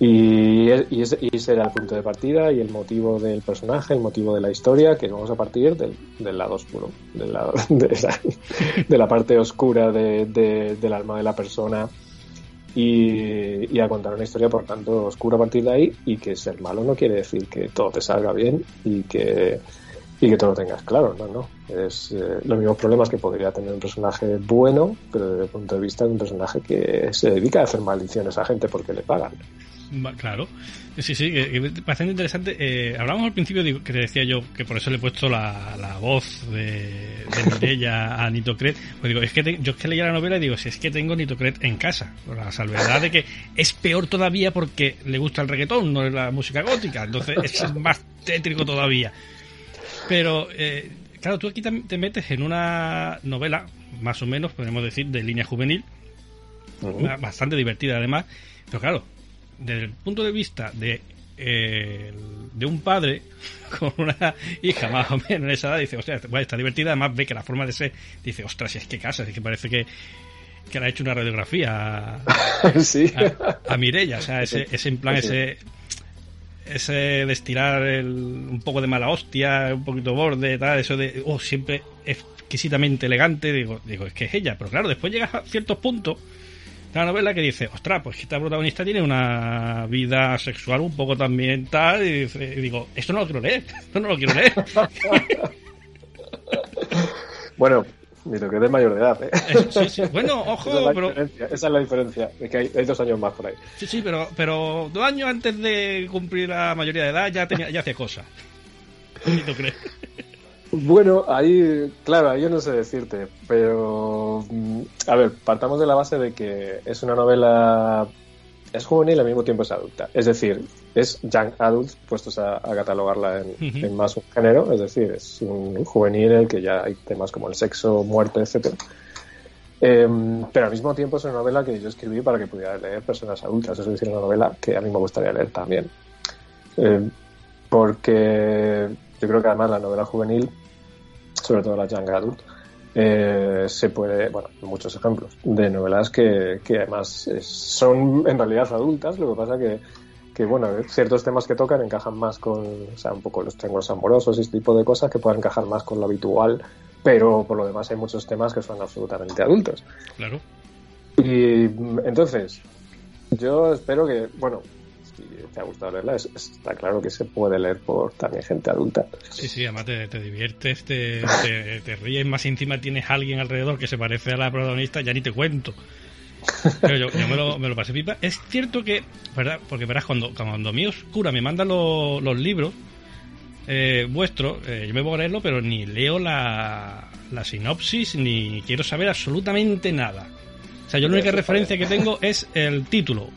Y, ese, era el punto de partida y el motivo del personaje, el motivo de la historia, que vamos a partir del, del lado oscuro, del lado, *laughs* de, esa, de, la parte oscura de, del alma de la persona y, y, a contar una historia, por tanto, oscura a partir de ahí y que ser malo no quiere decir que todo te salga bien y que, y que todo lo tengas claro, no, no. Es eh, los mismos problemas que podría tener un personaje bueno, pero desde el punto de vista de un personaje que se dedica a hacer maldiciones a gente porque le pagan. Claro, sí, sí, bastante interesante. Eh, hablamos al principio que decía yo que por eso le he puesto la, la voz de, de Mireia a Nitocret. Pues digo, es que te, yo es que leía la novela y digo, si es que tengo Nitocret en casa, por la salvedad de que es peor todavía porque le gusta el reggaetón, no la música gótica, entonces es más tétrico todavía. Pero, eh, claro, tú aquí te metes en una novela, más o menos, podemos decir, de línea juvenil, uh -huh. bastante divertida además, pero claro, desde el punto de vista de, eh, de un padre *laughs* con una hija más o menos en esa edad, dice, o sea, bueno, está divertida, además ve que la forma de ser, dice, ostras, si es que casa, es que parece que, que le ha hecho una radiografía a, *laughs* sí. a, a Mirella, o sea, ese, ese en plan, sí. ese ese de estirar el, un poco de mala hostia, un poquito borde, tal, eso de, oh, siempre exquisitamente elegante, digo, digo, es que es ella, pero claro, después llegas a ciertos puntos la novela que dice, ostras, pues esta protagonista tiene una vida sexual un poco también tal, y, dice, y digo, esto no lo quiero leer, *laughs* esto no lo quiero leer. *laughs* bueno, ni lo que es mayor de edad, ¿eh? Sí, sí. Bueno, *laughs* ojo, esa es pero... Esa es la diferencia, es que hay, hay, dos años más por ahí. Sí, sí, pero, pero dos años antes de cumplir la mayoría de edad ya, tenía, ya hacía cosas. ¿Y tú crees? Bueno, ahí, claro, yo no sé decirte, pero a ver, partamos de la base de que es una novela, es juvenil y al mismo tiempo es adulta. Es decir, es young adult, puestos a, a catalogarla en, uh -huh. en, más un género, es decir, es un juvenil en el que ya hay temas como el sexo, muerte, etcétera. Eh, pero al mismo tiempo es una novela que yo escribí para que pudiera leer personas adultas, es decir, una novela que a mí me gustaría leer también. Eh, porque yo creo que además la novela juvenil sobre todo la Young Adult, eh, se puede, bueno, muchos ejemplos de novelas que, que además es, son en realidad adultas, lo que pasa que, que, bueno, ciertos temas que tocan encajan más con, o sea, un poco los triángulos amorosos y este tipo de cosas que pueden encajar más con lo habitual, pero por lo demás hay muchos temas que son absolutamente adultos. Claro. Y entonces, yo espero que, bueno, si te ha gustado leerla, es, está claro que se puede leer por también gente adulta. Sí, sí, además te, te diviertes, te, te, te, ríes, más encima tienes a alguien alrededor que se parece a la protagonista, ya ni te cuento. Pero yo, yo me, lo, me, lo, pasé pipa. Es cierto que, ¿verdad? Porque verás, cuando, cuando mi oscura me manda los, los libros eh, vuestros, eh, yo me voy a leerlo, pero ni leo la, la sinopsis, ni quiero saber absolutamente nada. O sea, yo la única referencia que tengo es el título,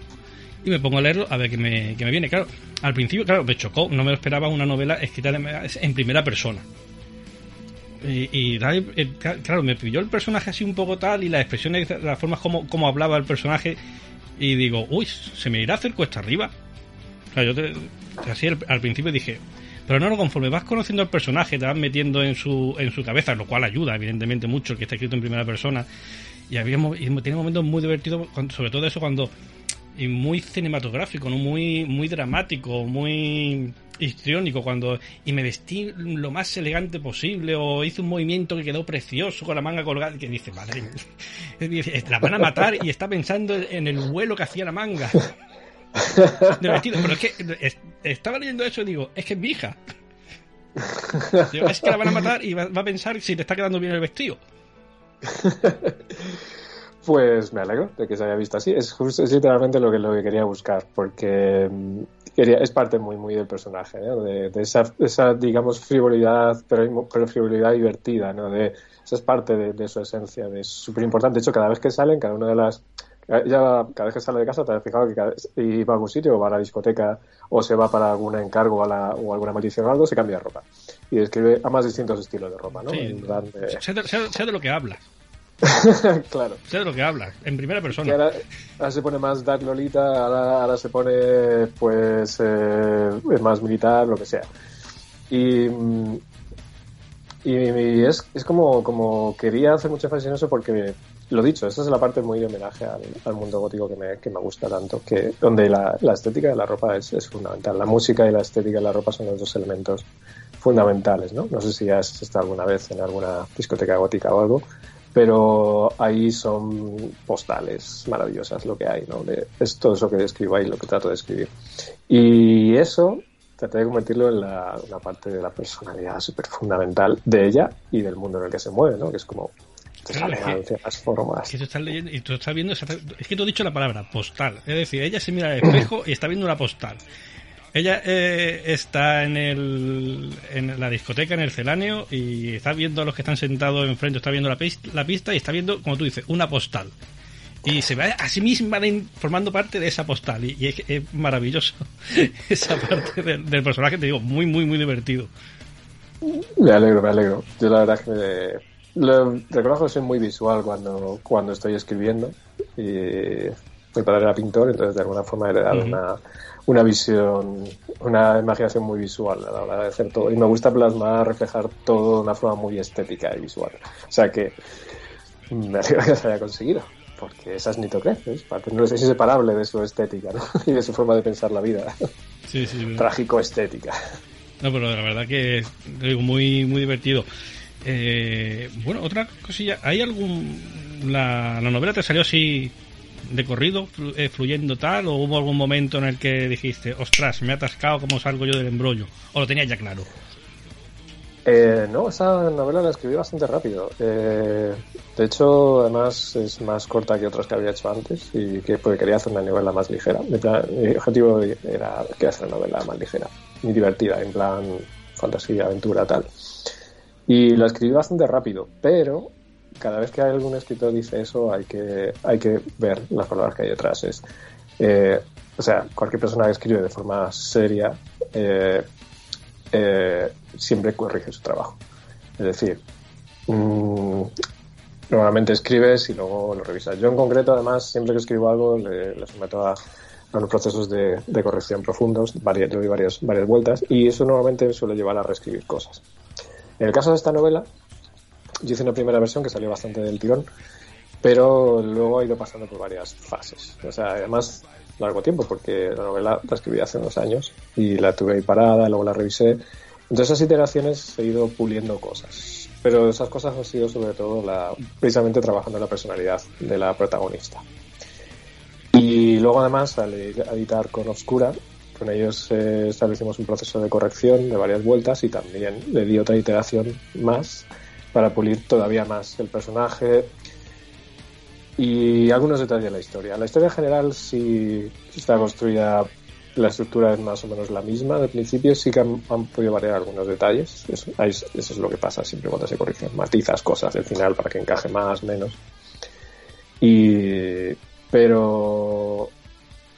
y me pongo a leerlo a ver qué me, qué me viene. Claro, al principio, claro, me chocó, no me lo esperaba una novela escrita en primera persona. Y, y, claro, me pilló el personaje así un poco tal y las expresiones, las formas como, como hablaba el personaje y digo, uy, se me irá a hacer cuesta arriba. O sea, yo te, así al, principio dije, pero no, no, conforme vas conociendo al personaje, te vas metiendo en su, en su cabeza, lo cual ayuda, evidentemente, mucho el que está escrito en primera persona. Y, había, y tiene momentos muy divertidos, sobre todo eso cuando y muy cinematográfico, ¿no? muy, muy dramático, muy histriónico cuando y me vestí lo más elegante posible o hice un movimiento que quedó precioso con la manga colgada que dice madre *laughs* la van a matar y está pensando en el vuelo que hacía la manga de vestido. Pero es que es, estaba leyendo eso y digo es que es mi hija es que la van a matar y va, va a pensar si te está quedando bien el vestido *laughs* pues me alegro de que se haya visto así. Es justo, es literalmente lo que, lo que quería buscar, porque quería, es parte muy, muy del personaje, ¿no? de, de esa, esa, digamos, frivolidad, pero, pero frivolidad divertida, ¿no? De, esa es parte de, de su esencia, de súper importante. De hecho, cada vez que salen, cada una de las ella cada vez que sale de casa te has fijado que cada vez va a algún sitio o va a la discoteca o se va para algún encargo o, la, o alguna maldición o algo, se cambia de ropa. Y describe a más distintos estilos de ropa, ¿no? Sí. En plan de- Sé, de, sé- sé de lo que hablas. *laughs* claro. Sé de lo que hablas. En primera persona. ahora, ahora se pone más Dark Lolita, ahora, ahora se pone pues eh, más militar, lo que sea. Y, mm, y, y es, es como, como quería hacer mucho énfasis en eso porque, lo dicho, esa es la parte muy de homenaje al, al mundo gótico que me, que me gusta tanto, que donde la, la estética de la ropa es, es fundamental. La música y la estética de la ropa son los dos elementos fundamentales, ¿no? No sé si has estado alguna vez en alguna discoteca gótica o algo, pero ahí son postales maravillosas lo que hay, ¿no? De, es todo eso que describo ahí, lo que trato de escribir. Y eso traté de convertirlo en la, una parte de la personalidad súper fundamental de ella y del mundo en el que se mueve, ¿no? Que es como Claro, es que- las formas. Que tú estás leyendo y tú estás viendo. Es que tú has dicho la palabra postal. Es decir, ella se mira al espejo y está viendo una postal. Ella eh, está en, el, en la discoteca, en el celáneo, y está viendo a los que están sentados enfrente, está viendo la, pis- la pista y está viendo, como tú dices, una postal. Y se ve a sí misma formando parte de esa postal. Y, y es, es maravilloso *laughs* esa parte del, del personaje, te digo, muy, muy, muy divertido. Me alegro, me alegro. Yo la verdad es que me, lo, reconozco que soy muy visual cuando, cuando estoy escribiendo. Y mi padre era pintor, entonces de alguna forma he heredado Ujú. una, una visión, una imaginación muy visual a la hora de hacer todo. Y me gusta plasmar, reflejar todo de una forma muy estética y visual. O sea que me alegro que se haya conseguido. Porque esa es Nito Creces, parte- no es inseparable de su estética ¿no? *laughs* y de su forma de pensar la vida. Sí, sí. Trágico-estética. No, pero la verdad que es muy, muy divertido. Eh, bueno, otra cosilla, ¿hay algún... La, la novela te salió así de corrido, eh, fluyendo tal, o hubo algún momento en el que dijiste, ostras, me he atascado, ¿cómo salgo yo del embrollo? ¿O lo tenías ya claro? Eh, no, esa novela la escribí bastante rápido. Eh, de hecho, además es más corta que otras que había hecho antes y que porque quería hacer una novela más ligera. Mi, plan- mi objetivo era quería hacer una novela más ligera, muy divertida, en plan fantasía, aventura, tal. Y la escribí bastante rápido, pero cada vez que algún escritor dice eso hay que, hay que ver las palabras que hay detrás. Es, eh, o sea, cualquier persona que escribe de forma seria eh, eh, siempre corrige su trabajo. Es decir, mm, normalmente escribes y luego lo revisas. Yo en concreto, además, siempre que escribo algo, le, someto a, unos procesos de, corrección profundos, varias, doy varias, varias vueltas, y eso normalmente suele llevar a reescribir cosas. En el caso de esta novela, yo hice una primera versión que salió bastante del tirón, pero luego ha ido pasando por varias fases. O sea, además, largo tiempo, porque la novela la escribí hace unos años y la tuve ahí parada, luego la revisé. Entonces, esas iteraciones he ido puliendo cosas. Pero esas cosas han sido sobre todo precisamente trabajando la personalidad de la protagonista. Y luego, además, al editar con Obscura, con ellos eh, establecimos un proceso de corrección de varias vueltas y también le di otra iteración más para pulir todavía más el personaje y algunos detalles de la historia. La historia en general sí está construida, la estructura es más o menos la misma del principio, sí que han, podido variar algunos detalles, eso, es- lo que pasa siempre cuando se corrigen, matizas cosas del final para que encaje más, menos. Y, pero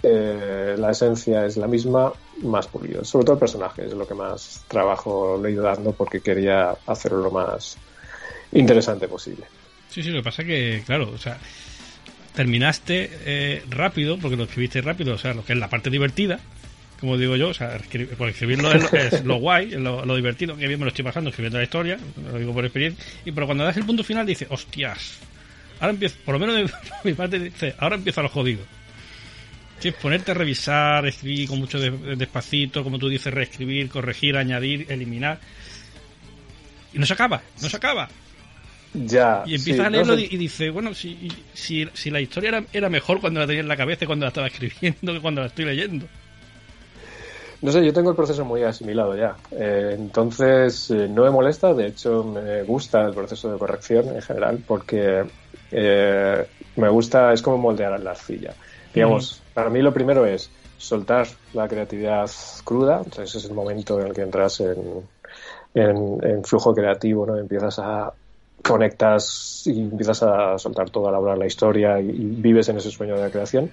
eh, la esencia es la misma, más pulido. Sobre todo el personaje es lo que más trabajo le he ido dando porque quería hacerlo lo más interesante posible. Sí, sí, lo que pasa que, claro, o sea, terminaste eh, rápido, porque lo escribiste rápido, o sea, lo que es la parte divertida, como digo yo, o sea, por escribirlo es, lo- es lo *laughs* guay, es lo, lo divertido, que bien me lo estoy pasando escribiendo la historia, lo digo por experiencia, y pero cuando das el punto final dices, hostias, ahora empiezo, por lo menos de *laughs* mi parte dice, ahora empieza lo jodido. Que es ponerte a revisar, escribir con mucho de- despacito, como tú dices, reescribir, corregir, añadir, eliminar. Y no se acaba, no se acaba. Ya. Y sí, empieza a no leerlo sé- y y dice, bueno, si, si, si la historia era, era mejor cuando la tenía en la cabeza y cuando la estaba *laughs* escribiendo que cuando la estoy leyendo. No sé, yo tengo el proceso muy asimilado ya. Eh, entonces, eh, no me molesta, de hecho, me gusta el proceso de corrección en general, porque Eh, me gusta, es como moldear la arcilla. Digamos, para mí lo primero es soltar la creatividad cruda, entonces es el momento en el que entras en, en, en flujo creativo, ¿no? Empiezas a conectas y empiezas a soltar todo, a elaborar la historia y, vives en ese sueño de la creación.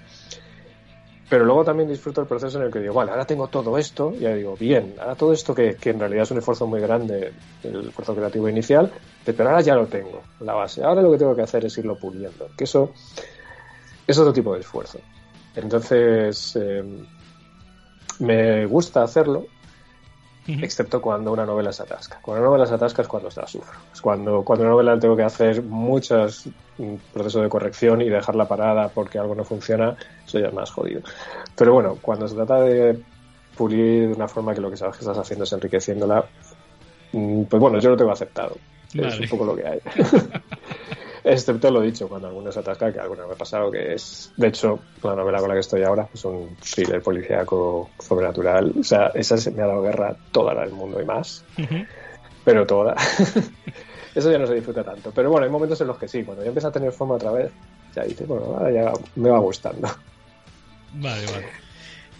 Pero luego también disfruto el proceso en el que digo, vale, ahora tengo todo esto, y digo, bien, ahora todo esto que, que en realidad es un esfuerzo muy grande, el esfuerzo creativo inicial, pero ahora ya lo tengo, la base. Ahora lo que tengo que hacer es irlo puliendo, que eso es otro tipo de esfuerzo. Entonces, eh, me gusta hacerlo, excepto cuando una novela se atasca. Cuando una novela se atasca es cuando la sufro. Es cuando, cuando una novela tengo que hacer muchos mm, procesos de corrección y dejarla parada porque algo no funciona, eso ya es más jodido. Pero bueno, cuando se trata de pulir de una forma que lo que sabes que estás haciendo es enriqueciéndola, mm, pues bueno, yo lo tengo aceptado. Es un poco lo que hay. *laughs* Excepto lo dicho, cuando alguno se atasca, que alguna me ha pasado, que es, de hecho, la novela con la que estoy ahora es un thriller policíaco sobrenatural. O sea, esa se me ha dado guerra toda la del mundo y más, pero toda. *laughs* Eso ya no se disfruta tanto. Pero bueno, hay momentos en los que sí, cuando ya empieza a tener forma otra vez, ya dices, bueno, ahora ya me va gustando. Vale, vale.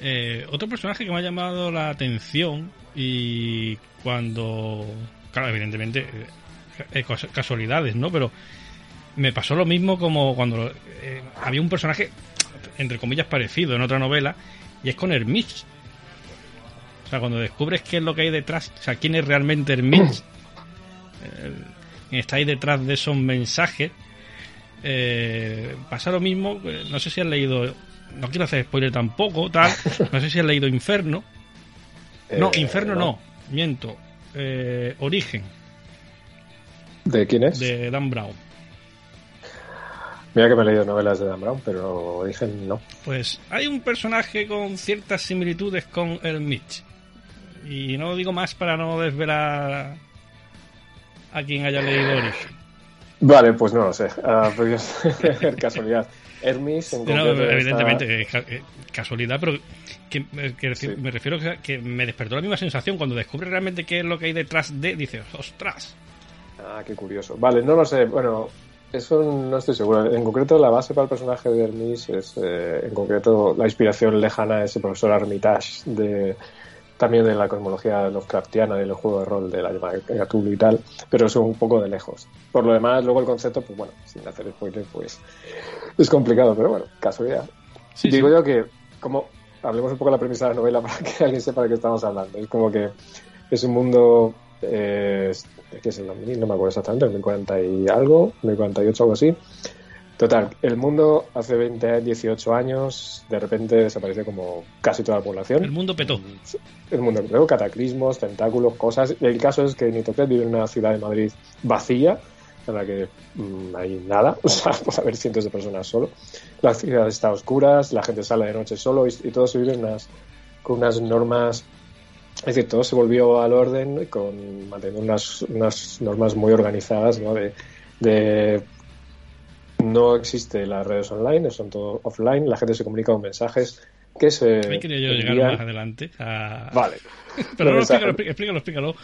Eh, otro personaje que me ha llamado la atención y cuando, claro, evidentemente, eh, eh, casualidades, ¿no? Pero me pasó lo mismo como cuando eh, había un personaje, entre comillas, parecido en otra novela, y es con Hermich. O sea, cuando descubres qué es lo que hay detrás, o sea, quién es realmente Hermich, eh, está ahí detrás de esos mensajes, eh, pasa lo mismo, eh, no sé si has leído, no quiero hacer spoiler tampoco, tal, *laughs* no sé si has leído Inferno. No, Eh, Inferno no, miento. Eh, Origen, ¿De quién es? de Dan Brown. Mira que me he leído novelas de Dan Brown, pero dicen no. Pues hay un personaje con ciertas similitudes con el Mitch. Y no digo más para no desvelar a quien haya leído Origen. Vale, pues no lo sé. Ah, *laughs* podría ser casualidad. Hermes, en No, evidentemente, eh, ca- casualidad, pero que, eh, que decir- Sí. me refiero que, que me despertó la misma sensación cuando descubres realmente qué es lo que hay detrás de, dices, ostras. Ah, qué curioso. Vale, no lo sé. Bueno, eso no estoy seguro. En concreto, la base para el personaje de Hermes es, eh, en concreto, la inspiración lejana a ese profesor Armitage de también de la cosmología Lovecraftiana del juego de rol de la llamada Cthulhu y tal, pero es un poco de lejos. Por lo demás, luego el concepto, pues bueno, sin hacer spoiler, pues es complicado, pero bueno, casualidad. Sí, Digo sí. yo que, como hablemos un poco de la premisa de la novela *laughs* para que alguien sepa de qué estamos hablando. Es como que es un mundo, eh, que es el 2000, no me acuerdo exactamente, el 1040 y algo, 1048, algo así. Total, el mundo hace 20, 18 años, de repente desaparece como casi toda la población. El mundo petó. El mundo luego cataclismos, tentáculos, cosas. El caso es que Nitocret vive en una ciudad de Madrid vacía, en la que mm, hay nada, *laughs* o sea, puede haber cientos de personas solo. La ciudad está a oscuras, la gente sale de noche solo y, y todo se vive en unas, con unas normas. Es decir, todo se volvió al orden con manteniendo unas, unas normas muy organizadas, ¿no? De, de no existe las redes online, son todo offline, la gente se comunica con mensajes que se Ahí quería yo llegar más adelante. a- *laughs* Vale. *laughs* Pero no, explícalo, explícalo, explícalo.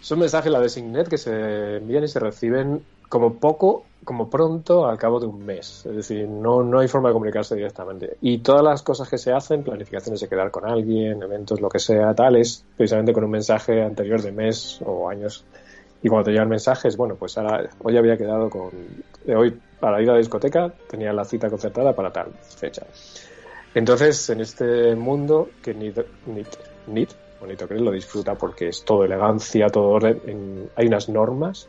Son mensajes, la de Signet, que se envían y se reciben como poco, como pronto, al cabo de un mes. Es decir, no, no hay forma de comunicarse directamente. Y todas las cosas que se hacen, planificaciones de quedar con alguien, eventos, lo que sea, tales, precisamente con un mensaje anterior de mes o años. Y cuando te llegan mensajes, bueno, pues ahora, hoy había quedado con, eh, hoy para ir a la discoteca, tenía la cita concertada para tal fecha. Entonces, en este mundo que Nit, Nit, Nit o Nitocret lo disfruta porque es todo elegancia, todo hay unas normas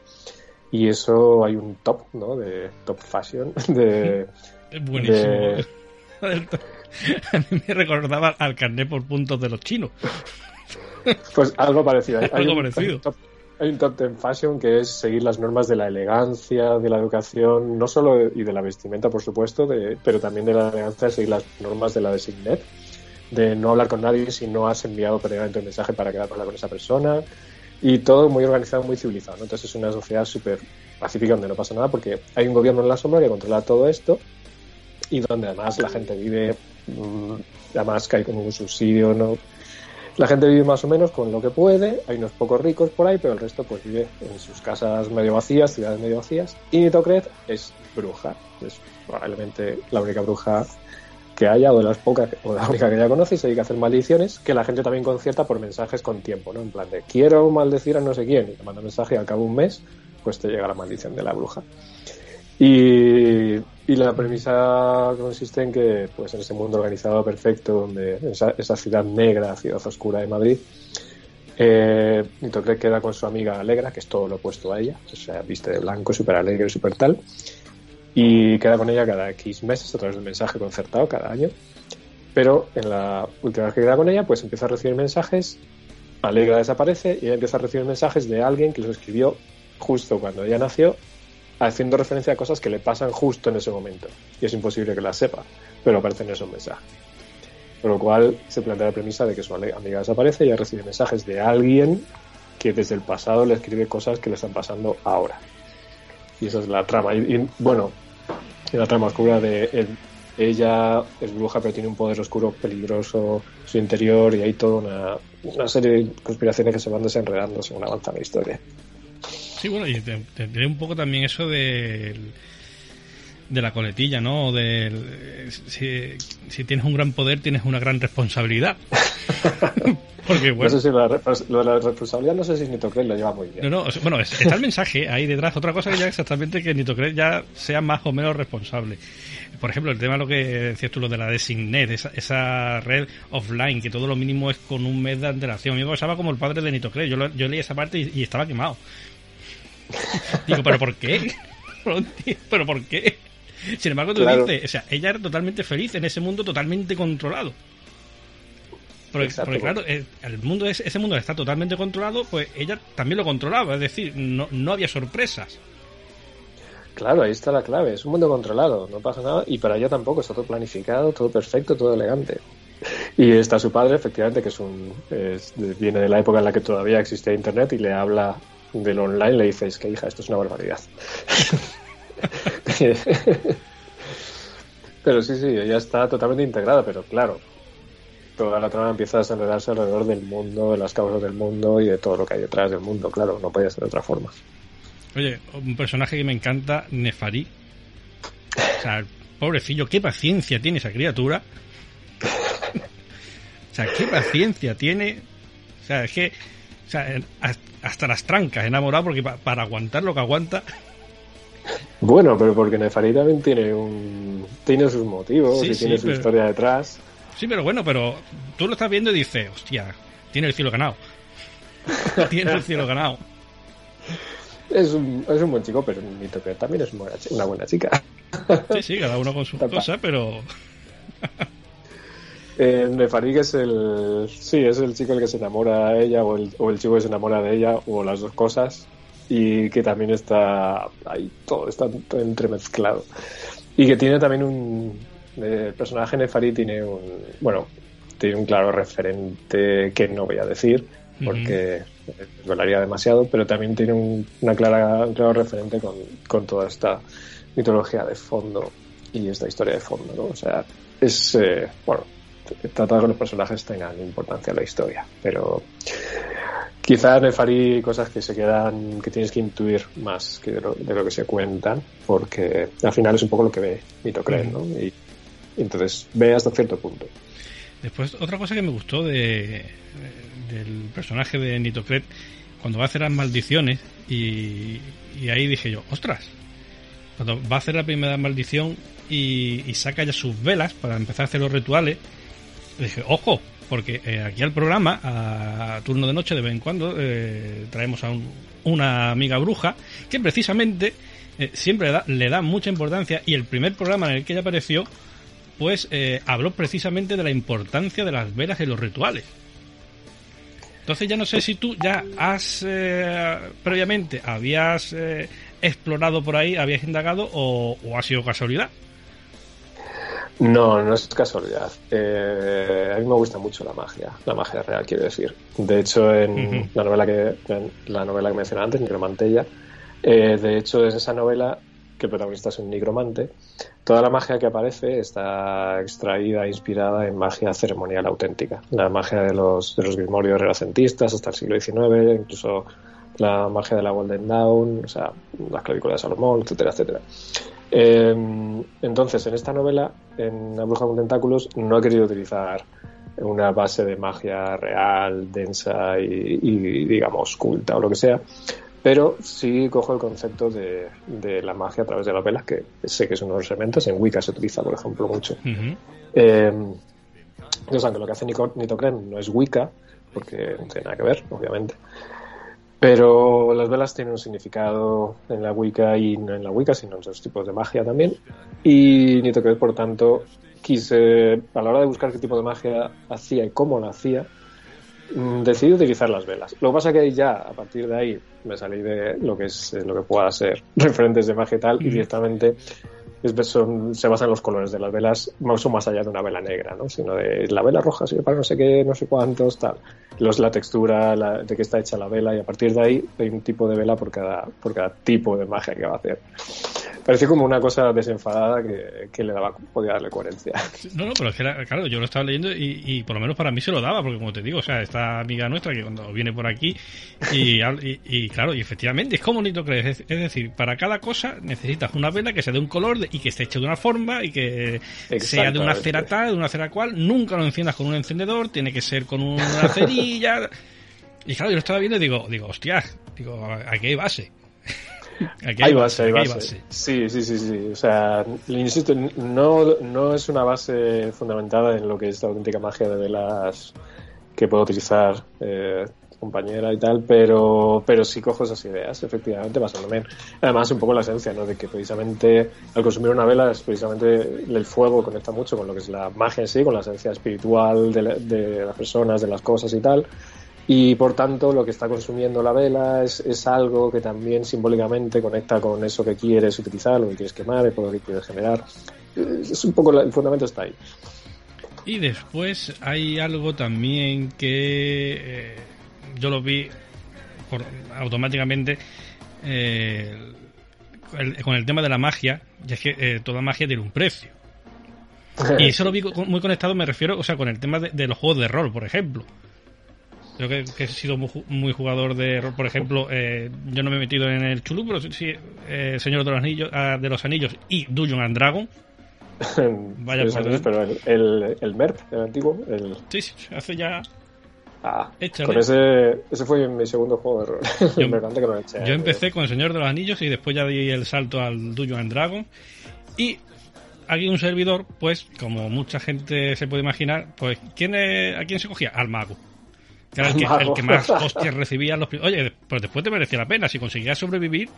y eso hay un top, ¿no? De top fashion, *laughs* de... Es buenísimo. de- A mí me recordaba al carnet por puntos de los chinos. pues algo parecido. Hay, Algo un, parecido. hay un top, hay un top ten fashion que es seguir las normas de la elegancia, de la educación, no solo de- y de la vestimenta, por supuesto, de- pero también de la elegancia, seguir las normas de la de Signet, de no hablar con nadie si no has enviado previamente un mensaje para quedar con hablar con esa persona y todo muy organizado, muy civilizado. Entonces es una sociedad súper pacífica donde no pasa nada porque hay un gobierno en la sombra que controla todo esto y donde además la gente vive, mm, además que hay como un subsidio, ¿no? La gente vive más o menos con lo que puede, hay unos pocos ricos por ahí, pero el resto pues vive en sus casas medio vacías, ciudades medio vacías. Y Nitocret es bruja, es probablemente la única bruja que haya, o las pocas, o la única que ya conoce, y se dedica a hacer maldiciones, que la gente también concierta por mensajes con tiempo, ¿no? En plan de quiero maldecir a no sé quién, y te manda un mensaje y al cabo de un mes, pues te llega la maldición de la bruja. Y, y la premisa consiste en que, pues en ese mundo organizado perfecto, donde esa, esa ciudad negra, ciudad oscura de Madrid, eh, queda con su amiga Alegra, que es todo lo opuesto a ella, o sea, viste de blanco, súper alegre, súper tal, y queda con ella cada X meses a través de un mensaje concertado cada año. Pero en la última vez que queda con ella, pues empieza a recibir mensajes, Alegra desaparece y ella empieza a recibir mensajes de alguien que los escribió justo cuando ella nació, haciendo referencia a cosas que le pasan justo en ese momento. Y es imposible que las sepa, pero aparecen esos mensajes. Por lo cual se plantea la premisa de que su amiga desaparece y ella recibe mensajes de alguien que desde el pasado le escribe cosas que le están pasando ahora. Y esa es la trama. Y, bueno, la trama oscura de el- ella es bruja pero tiene un poder oscuro peligroso en su interior y hay toda una, serie de conspiraciones que se van desenredando según avanza la historia. Sí, bueno, y tiene un poco también eso del de la coletilla, ¿no? Del, eh, si, si tienes un gran poder, tienes una gran responsabilidad. *laughs* Porque, No bueno, sé si lo, de la respons- lo de la responsabilidad no sé si Nitocret lo lleva muy bien. no, no, bueno, es- está el mensaje ahí detrás. Otra cosa que ya exactamente que Nitocret ya sea más o menos responsable. Por ejemplo, el tema de lo que decías tú, lo de la Designet, esa, esa red offline, que todo lo mínimo es con un mes de antelación. Yo pasaba como el padre de Nitocret. Yo, lo- yo leí esa parte y, y estaba quemado. Digo, ¿pero por qué? *laughs* No ¿Pero por qué? Sin embargo, tú Claro. dices, o sea, ella era totalmente feliz en ese mundo totalmente controlado. Porque, claro, eh, el mundo es, ese mundo está totalmente controlado, pues ella también lo controlaba, es decir, no, no había sorpresas. Claro, ahí está la clave. Es un mundo controlado, no pasa nada. Y para ella tampoco, está todo planificado, todo perfecto, todo elegante. Y está su padre, efectivamente, que es un es- viene de la época en la que todavía existía Internet y le habla del online, le dice, es que hija, esto es una barbaridad. *laughs* *laughs* pero sí, sí, ella está totalmente integrada, pero claro, toda la trama empieza a desenredarse alrededor del mundo, de las causas del mundo y de todo lo que hay detrás del mundo, claro, no podía ser de otra forma. Oye, un personaje que me encanta, Nefarí. O sea, pobrecillo, qué paciencia tiene esa criatura. O sea, qué paciencia tiene. O sea, es que. O sea, hasta las trancas enamorado porque pa- para aguantar lo que aguanta. Bueno, pero porque Nefari también tiene un tiene sus motivos Sí, y sí, tiene su pero- historia detrás. Sí, pero bueno, pero tú lo estás viendo y dices, hostia, tiene el cielo ganado. *laughs* tiene el cielo ganado. Es un, es un buen chico, pero Nito que también es una buena, chi- una buena chica. Sí, sí, cada uno con sus cosas, pero. Eh, Nefari que es el sí, es el chico el que se enamora a ella o el, o el chico que se enamora de ella o las dos cosas y que también está ahí todo está todo entremezclado. Y que tiene también un el personaje Nefari tiene un bueno tiene un claro referente que no voy a decir porque volaría demasiado pero también tiene un, una clara un claro referente con, con toda esta mitología de fondo y esta historia de fondo no o sea es eh, bueno trata de que los personajes tengan importancia en la historia pero quizás Nefari cosas que se quedan que tienes que intuir más que de lo, de lo que se cuentan porque al final es un poco lo que ve Nito cree ¿no? y, y entonces ve hasta cierto punto Después, otra cosa que me gustó de, del personaje de Nitocret, cuando va a hacer las maldiciones, y, y ahí dije yo, ostras, cuando va a hacer la primera maldición y, y saca ya sus velas para empezar a hacer los rituales, dije, ojo, porque eh, aquí al programa, a turno de noche, de vez en cuando, eh, traemos a un- una amiga bruja que precisamente eh, siempre le da, mucha importancia y el primer programa en el que ella apareció pues habló precisamente de la importancia de las velas en los rituales. Entonces ya no sé si tú ya has previamente habías explorado por ahí, habías indagado o, o ha sido casualidad. No, no es casualidad. Eh, a mí me gusta mucho la magia, la magia real, quiero decir. De hecho, en la novela que en la novela que mencioné antes, Necromantella, eh, de hecho es esa novela que el protagonista es un nigromante, toda la magia que aparece está extraída, inspirada en magia ceremonial auténtica. La magia de los, de los grimorios renacentistas hasta el siglo XIX, incluso la magia de la Golden Dawn, o sea, las clavículas de Salomón, etcétera, etcétera. Eh, entonces, en esta novela, en La bruja con tentáculos, no he querido utilizar una base de magia real, densa y, y, digamos, culta o lo que sea, pero sí cojo el concepto de, de, la magia a través de las velas, que sé que es uno de los elementos. En Wicca se utiliza, por ejemplo, mucho. Uh -huh. eh, entonces, aunque lo que hace Nitocren no es Wicca, porque no tiene nada que ver, obviamente. Pero las velas tienen un significado en la Wicca y no en la Wicca, sino en otros tipos de magia también. Y Nitocred, por tanto, quise, a la hora de buscar qué tipo de magia hacía y cómo la hacía, decidí utilizar las velas. Lo que pasa que ya, a partir de ahí, me salí de lo que es lo que pueda ser referentes de magia y tal, y directamente es, son, se basan en los colores de las velas, no son más allá de una vela negra, ¿no? sino de la vela roja sirve para no sé qué, no sé cuántos, tal. Los, la textura la, de que está hecha la vela, y a partir de ahí hay un tipo de vela por cada, por cada tipo de magia que va a hacer. Parecía como una cosa desenfadada que, que le daba, podía darle coherencia. No, no, pero es que era, claro, yo lo estaba leyendo y, y, por lo menos para mí se lo daba, porque como te digo, o sea, esta amiga nuestra que cuando viene por aquí y, *laughs* y, y claro, y efectivamente es como Nito crees, es, es, decir, para cada cosa necesitas una vela que sea de un color y que esté hecha de una forma y que sea de una cera tal, de una cera cual, nunca lo enciendas con un encendedor, tiene que ser con una *laughs* cerilla. y claro, yo lo estaba viendo y digo, digo, hostia, digo, aquí hay base. *laughs* Aquí hay, hay, base, hay base. base. Sí, sí, sí, sí. O sea, insisto, no, no es una base fundamentada en lo que es la auténtica magia de velas que puedo utilizar eh, compañera y tal, pero, pero sí cojo esas ideas, efectivamente, basándome además un poco la esencia, ¿no? De que precisamente al consumir una vela es precisamente el fuego conecta mucho con lo que es la magia en sí, con la esencia espiritual de, la, de las personas, de las cosas y tal y por tanto lo que está consumiendo la vela es, es, algo que también simbólicamente conecta con eso que quieres utilizar, lo que quieres quemar, el poder que quieres generar. Es un poco la, el fundamento está ahí. Y después hay algo también que eh, yo lo vi por, automáticamente eh, el, con el tema de la magia, y es que eh, toda magia tiene un precio. Y eso lo vi muy conectado, me refiero, o sea, con el tema de, de los juegos de rol, por ejemplo. Yo que, que, he sido muy, muy, jugador de rol, por ejemplo, eh, yo no me he metido en el Chulú, pero sí, Señor de los Anillos, uh, de los Anillos y Dungeon and Dragon. *laughs* Vaya por pero el, el, el, MERP, el antiguo. El... Sí, sí, hace ya. Ah, con ese, ese fue mi segundo juego de rol. *laughs* Yo, me que lo eché, yo empecé con el Señor de los Anillos y después ya di el salto al Dungeon and Dragon. Y aquí un servidor, pues, como mucha gente se puede imaginar, pues, ¿quién es, ¿a quién se cogía? Al mago. Que era el que, el que más *laughs* hostias recibía los Oye, pues después te merecía la pena. Si conseguías sobrevivir,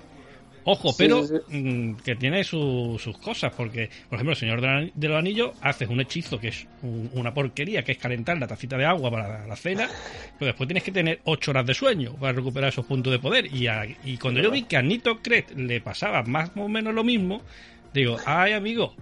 ojo, sí, pero sí. Mmm, que tiene su, sus cosas. Porque, por ejemplo, el Señor de los Anillos haces un hechizo que es un, una porquería, que es calentar la tacita de agua para la cena. Pero después tienes que tener 8 horas de sueño para recuperar esos puntos de poder. Y, a, y cuando yo vi que a Nito Kret le pasaba más o menos lo mismo, digo, ay, amigo,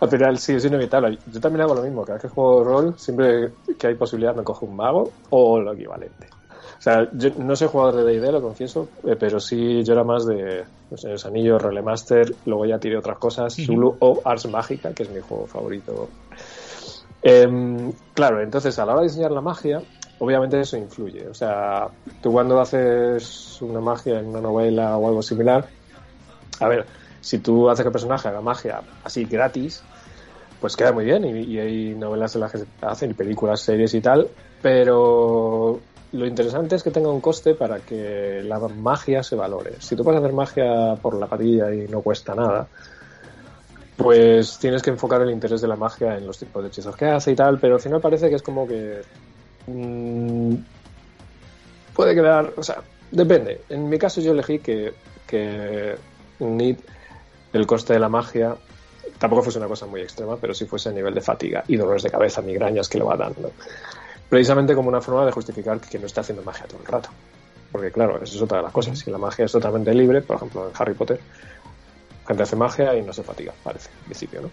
al final sí, es inevitable. Yo también hago lo mismo. Cada vez que juego rol, siempre que hay posibilidad me cojo un mago o lo equivalente. O sea, yo no soy jugador de D&D, lo confieso, eh, pero sí yo era más de los Señores Anillos, Rolemaster, luego ya tiré otras cosas, uh -huh. Zulu o Ars Mágica, que es mi juego favorito. Eh, claro, entonces a la hora de diseñar la magia, obviamente eso influye. O sea, tú cuando haces una magia en una novela o algo similar, a ver, si tú haces que el personaje haga magia así gratis, pues queda muy bien. Y, y, hay novelas en las que se hacen, y películas, series y tal, pero lo interesante es que tenga un coste para que la magia se valore. Si tú puedes hacer magia por la patilla y no cuesta nada, pues tienes que enfocar el interés de la magia en los tipos de hechizos que hace y tal, pero al final parece que es como que mmm, puede quedar, o sea, depende. En mi caso yo elegí que, que Need el coste de la magia tampoco fuese una cosa muy extrema, pero sí fuese a nivel de fatiga y dolores de cabeza, migrañas que le va dando. Precisamente como una forma de justificar que no está haciendo magia todo el rato. Porque claro, eso es otra de las cosas. Si la magia es totalmente libre, por ejemplo en Harry Potter, gente hace magia y no se fatiga, parece, en principio, ¿no?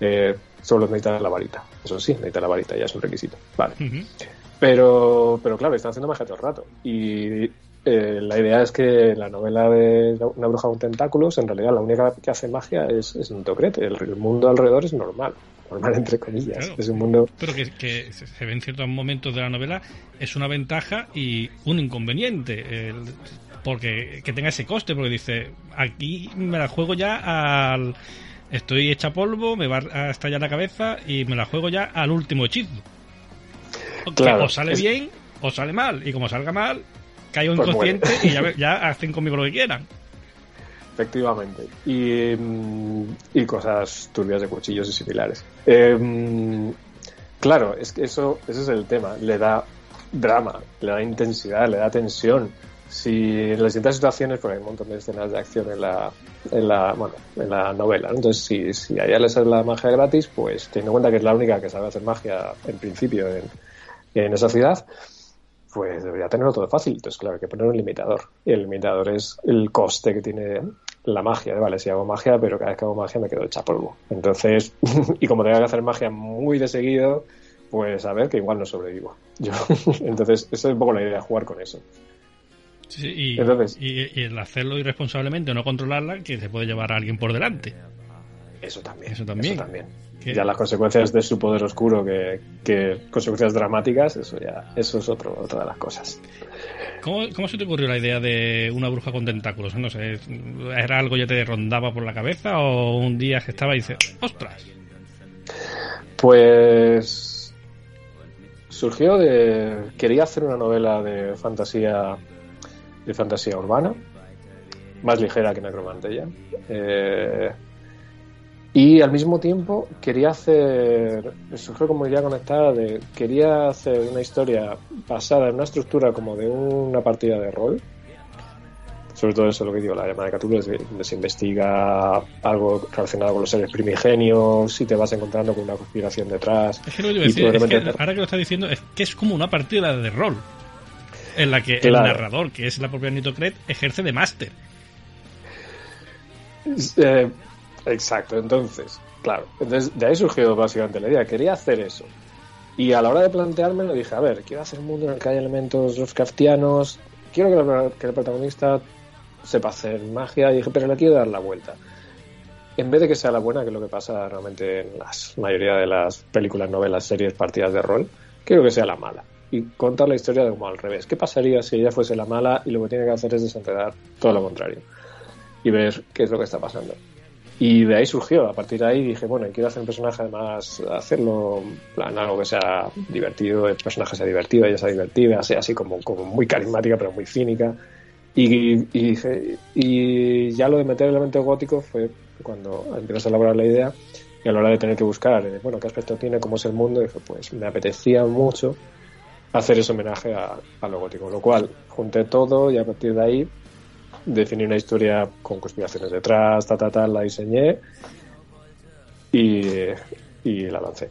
Eh, solo necesita la varita. Eso sí, necesita la varita, ya es un requisito. Vale. Uh -huh. Pero, pero claro, están haciendo magia todo el rato. Y eh, la idea es que la novela de una bruja con tentáculos, en realidad la única que hace magia es, es Nitocret. El, el mundo alrededor es normal, normal entre comillas. Claro. Es un mundo Pero que, que se ve en ciertos momentos de la novela es una ventaja y un inconveniente. el- porque que tenga ese coste, porque dice, aquí me la juego ya al... Estoy hecha polvo, me va a estallar la cabeza y me la juego ya al último hechizo. Que Claro, o sale es- bien o sale mal. Y como salga mal, caigo Pues inconsciente muere. y *laughs* ya hacen conmigo lo que quieran. Efectivamente. Y, mm, y cosas turbias de cuchillos y similares. Eh, claro, es que eso, ese es el tema. Le da drama, le da intensidad, le da tensión. Si en las distintas situaciones, porque hay un montón de escenas de acción en la, en la, bueno, en la novela. ¿no? Entonces, si, si a ella le sale la magia gratis, pues teniendo en cuenta que es la única que sabe hacer magia en principio en, en esa ciudad, pues debería tenerlo todo fácil. Entonces, claro, hay que poner un limitador. Y el limitador es el coste que tiene la magia. Vale, si hago magia, pero cada vez que hago magia me quedo hecha polvo. Entonces, *laughs* y como tengo que hacer magia muy de seguido, pues a ver que igual no sobrevivo. *laughs* Yo. Entonces, esa es un poco la idea, jugar con eso. Sí, y, Entonces- y- y el hacerlo irresponsablemente o no controlarla, que se puede llevar a alguien por delante. Eso también. Eso también. Eso también. Ya las consecuencias de su poder oscuro, que, que consecuencias dramáticas, eso ya, eso es otro, otra de las cosas. ¿Cómo, ¿Cómo se te ocurrió la idea de una bruja con tentáculos? No sé, ¿era algo que te rondaba por la cabeza o un día que estaba y dices, ostras? Pues surgió de quería hacer una novela de fantasía de fantasía urbana más ligera que Necromantella eh, y al mismo tiempo quería hacer surgió como idea conectada de quería hacer una historia basada en una estructura como de una partida de rol sobre todo eso lo que digo, la llamada de Cthulhu es donde se investiga algo relacionado con los seres primigenios y te vas encontrando con una conspiración detrás. Es que lo que decir, es que ahora que lo estás diciendo, es que es como una partida de rol. En la que el narrador, que es la propia Nitocret, ejerce de máster. Eh, exacto, entonces, claro. Entonces, de ahí surgió básicamente la idea. Quería hacer eso. Y a la hora de planteármelo dije, a ver, quiero hacer un mundo en el que haya elementos Lovecraftianos, quiero que el, protagonista sepa hacer magia, y dije, pero le quiero dar la vuelta. En vez de que sea la buena, que es lo que pasa normalmente en la mayoría de las películas, novelas, series, partidas de rol, quiero que sea la mala. Y contar la historia de como al revés. ¿Qué pasaría si ella fuese la mala y lo que tiene que hacer es desenredar todo lo contrario? Y ver qué es lo que está pasando. Y de ahí surgió, a partir de ahí dije, bueno, quiero hacer un personaje además, hacerlo plan algo que sea divertido, el personaje sea divertido, ella sea divertida, sea así como, como muy carismática pero muy cínica. Y, y dije, y ya lo de meter elementos góticos fue cuando empiezas a elaborar la idea y a la hora de tener que buscar, eh, bueno, qué aspecto tiene, cómo es el mundo, dije, pues me apetecía mucho hacer ese homenaje a, a lo gótico, lo cual junté todo y a partir de ahí definí una historia con conspiraciones detrás, ta, ta, ta, la diseñé y, y la lancé.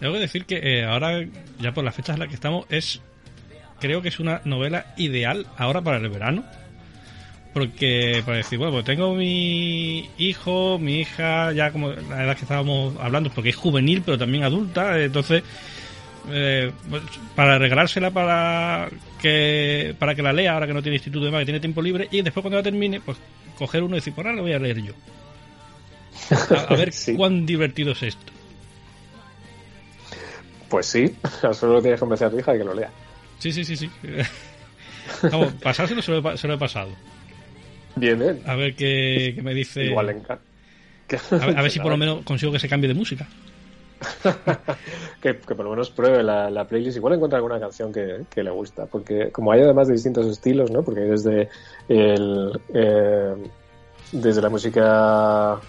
Tengo que decir que eh, ahora, ya por las fechas en las que estamos, es creo que es una novela ideal ahora para el verano. Porque, para decir, bueno, pues tengo mi hijo, mi hija, ya como la edad que estábamos hablando, porque es juvenil, pero también adulta, entonces, eh, para regalársela para que para que la lea, ahora que no tiene instituto y demás, que tiene tiempo libre, y después cuando la termine, pues coger uno y decir, pues ahora lo voy a leer yo. A, a ver *laughs* Sí. cuán divertido es esto. Pues sí, *laughs* solo tienes que convencer a tu hija de que lo lea. Sí, sí, sí, sí. *laughs* Vamos, pasárselo se lo, he, se lo he pasado. Bien, bien. A ver qué, qué me dice. Igual encanta. A a ver si por lo menos consigo que se cambie de música. *laughs* que, que por lo menos pruebe la, la playlist. Igual encuentra alguna canción que, que le gusta. Porque como hay además de distintos estilos, ¿no? Porque hay desde el, eh, desde la música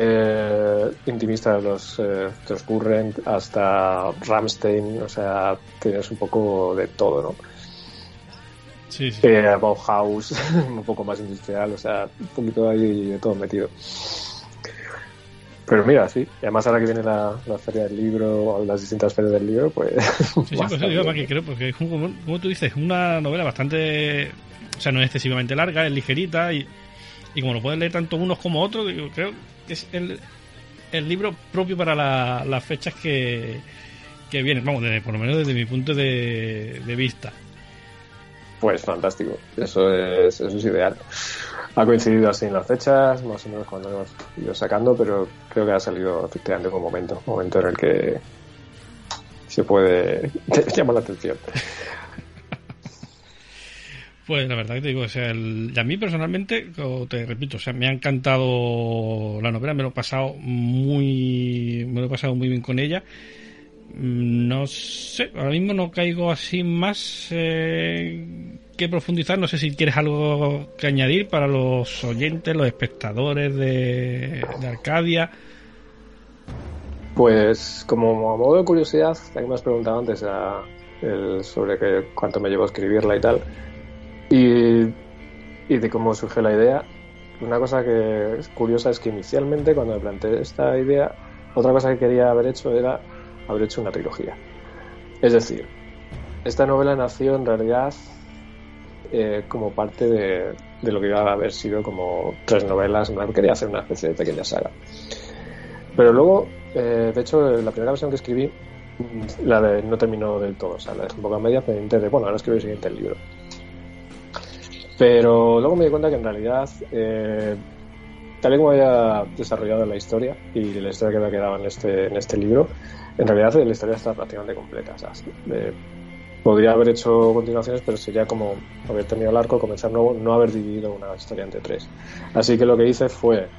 eh, intimista de los eh, Transcurrent hasta Ramstein, o sea, tienes un poco de todo, ¿no? Sí, sí. Eh, Bauhaus, *laughs* un poco más industrial, o sea, un poquito ahí de todo metido. Pero mira, sí, y además ahora que viene la, la feria del libro, o las distintas ferias del libro, pues... *laughs* Sí, sí, pues que creo, porque es como, como tú dices, una novela bastante. O sea, no es excesivamente larga, es ligerita y, y como lo pueden leer tanto unos como otros, digo, creo que es el, el libro propio para la- las fechas que, que vienen, vamos, desde- por lo menos desde mi punto de, de vista. pues fantástico. Eso es, eso es ideal. Ha coincidido así en las fechas, más o menos cuando hemos ido sacando, pero creo que ha salido efectivamente un momento, momento en el que se puede *laughs* llamar la atención. Pues la verdad que te digo, o a mí personalmente, te repito, o sea, me ha encantado la novela, me lo he pasado muy, me lo he pasado muy bien con ella. Mm, No sé, ahora mismo no caigo así más eh, que profundizar. No sé si quieres algo que añadir para los oyentes, los espectadores de, Arcadia. Pues como a modo de curiosidad, que me has preguntado antes a- el- sobre que, cuánto me llevó a escribirla y tal, y, y de cómo surgió la idea, una cosa que es curiosa es que inicialmente cuando me planteé esta idea, otra cosa que quería haber hecho era haber hecho una trilogía. Es decir, esta novela nació en realidad eh, como parte de, de lo que iba a haber sido como tres novelas, una- quería hacer una especie de pequeña saga. Pero luego, eh, de hecho, la primera versión que escribí, mm, la de no terminó del todo, o sea, la dejé un poco a medias pendiente de, bueno, ahora escribo el siguiente libro. Pero luego me di cuenta que en realidad, eh, tal y como había desarrollado la historia y la historia que me quedaba en este, en este libro, en realidad la historia está prácticamente completa. O sea, eh, podría haber hecho continuaciones, pero sería como haber terminado el arco, comenzar nuevo, no haber dividido una historia entre tres. Así que lo que hice fue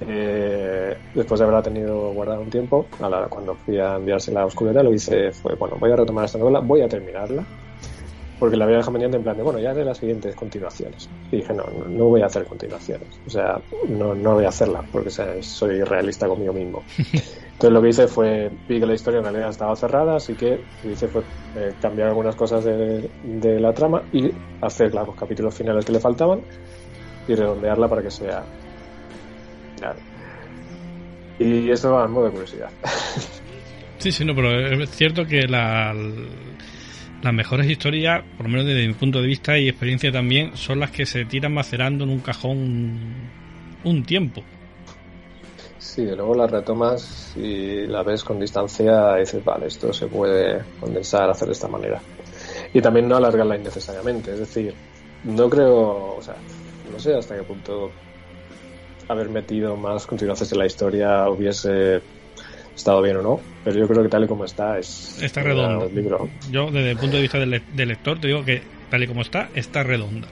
eh, después de haberla tenido guardada un tiempo, a la- cuando fui a enviársela a Oscureta, lo hice fue, bueno, voy a retomar esta novela, voy a terminarla, porque la había dejado pendiente en plan de, bueno, ya haré las siguientes continuaciones. Y dije, no, no, voy a hacer continuaciones, o sea, no, no voy a hacerla, porque soy realista conmigo mismo. *laughs* Entonces lo que hice fue, vi que la historia en realidad estaba cerrada, así que lo que hice fue eh, cambiar algunas cosas de, la trama y hacer los capítulos finales que le faltaban y redondearla para que sea. Y eso a modo de curiosidad. *laughs* Sí, sí, no, pero es cierto que la, las mejores historias, por lo menos desde mi punto de vista y experiencia también, son las que se tiran macerando en un cajón un tiempo. Sí, de luego las retomas y la ves con distancia y dices, vale, esto se puede condensar, hacer de esta manera. Y también no alargarla innecesariamente, es decir, no creo, o sea, no sé hasta qué punto haber metido más continuaciones en la historia hubiese estado bien o no, pero yo creo que tal y como está es Está redondo. libro. Yo, desde el punto de vista del, le- del lector, te digo que tal y como está, está redonda.